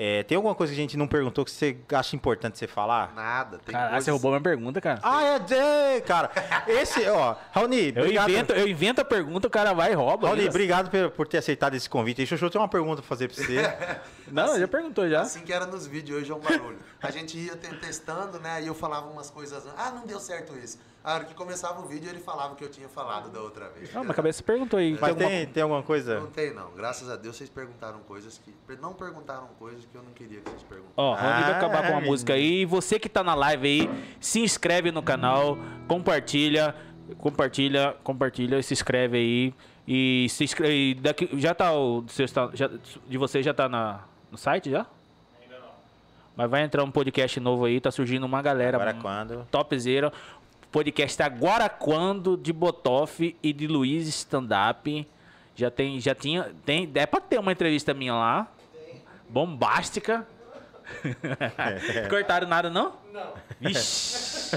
É, tem alguma coisa que a gente não perguntou que você acha importante você falar? Nada. Tem Caralho, coisas... você roubou minha pergunta, cara. Ah, é, é, cara. Esse, ó, Raoni, Eu obrigado. invento, eu invento a pergunta, o cara vai e rouba. Raoni, obrigado por, por ter aceitado esse convite. Deixa eu ter uma pergunta pra fazer pra você. *laughs* Não, já perguntou já. Assim que era nos vídeos, hoje é um barulho. A gente ia te- testando, né? E eu falava umas coisas. Ah, não deu certo isso. A hora que começava o vídeo, ele falava o que eu tinha falado da outra vez. Não, mas cabeça perguntou aí. Mas alguma- tem, tem alguma coisa? Não tem, não. Graças a Deus, vocês perguntaram coisas que. Não perguntaram coisas que eu não queria que vocês perguntassem. Ó, Rony vai Ah, acabar com uma menino. música aí. E você que tá na live aí, se inscreve no canal, compartilha, compartilha, compartilha, se inscreve aí. E se inscreve. Daqui, já tá o. já- de você já tá na, no site já? Ainda não. Mas vai entrar um podcast novo aí, tá surgindo uma galera. Agora um- quando? Topzera. Podcast Agora Quando de Botoff e de Luiz Stand Up. Já tem, já tinha, tem, é pra ter uma entrevista minha lá. Bombástica. *laughs* Cortaram nada não? Não. Vixe. *laughs*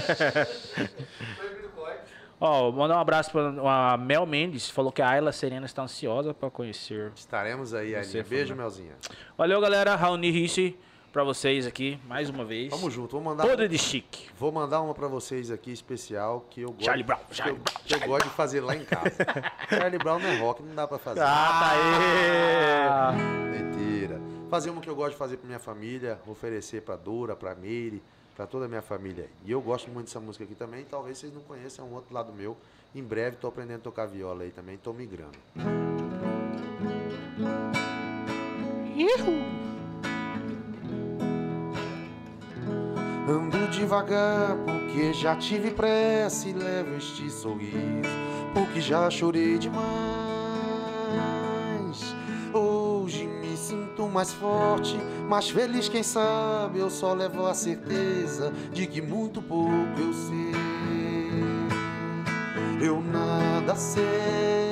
Ó, mandar um abraço pra a Mel Mendes, falou que a Ayla Serena está ansiosa pra conhecer. Estaremos aí, Aline. Beijo? Melzinha. Valeu, galera. Raoni Ricci pra vocês aqui, mais uma vez. Tamo junto. Vou mandar, Podre de chique. vou mandar uma pra vocês aqui especial que eu gosto. Charlie Brown, que Charlie eu, Brown, que eu gosto de fazer lá em casa. *laughs* Charlie Brown não é rock, não dá pra fazer. Ah, tá aí! Mentira. Fazer uma que eu gosto de fazer pra minha família, oferecer pra Dora, pra Meire, pra toda a minha família. E eu gosto muito dessa música aqui também, talvez vocês não conheçam, é um outro lado meu. Em breve tô aprendendo a tocar viola aí também, tô migrando. Ando devagar porque já tive pressa e levo este sorriso porque já chorei demais. Hoje me sinto mais forte, mais feliz, quem sabe eu só levo a certeza de que muito pouco eu sei. Eu nada sei.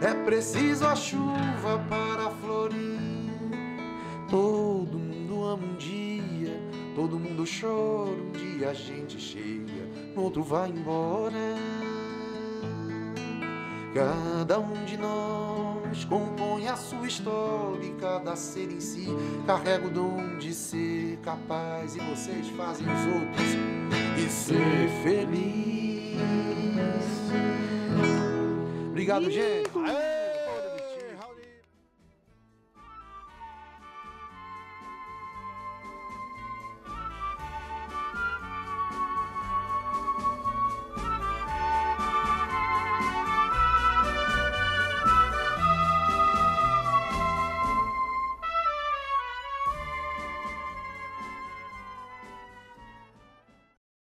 é preciso a chuva para florir. Todo mundo choro, um dia a gente chega, no outro vai embora. Cada um de nós compõe a sua história e cada ser em si carrega o dom de ser capaz e vocês fazem os outros e ser feliz. Obrigado, gente.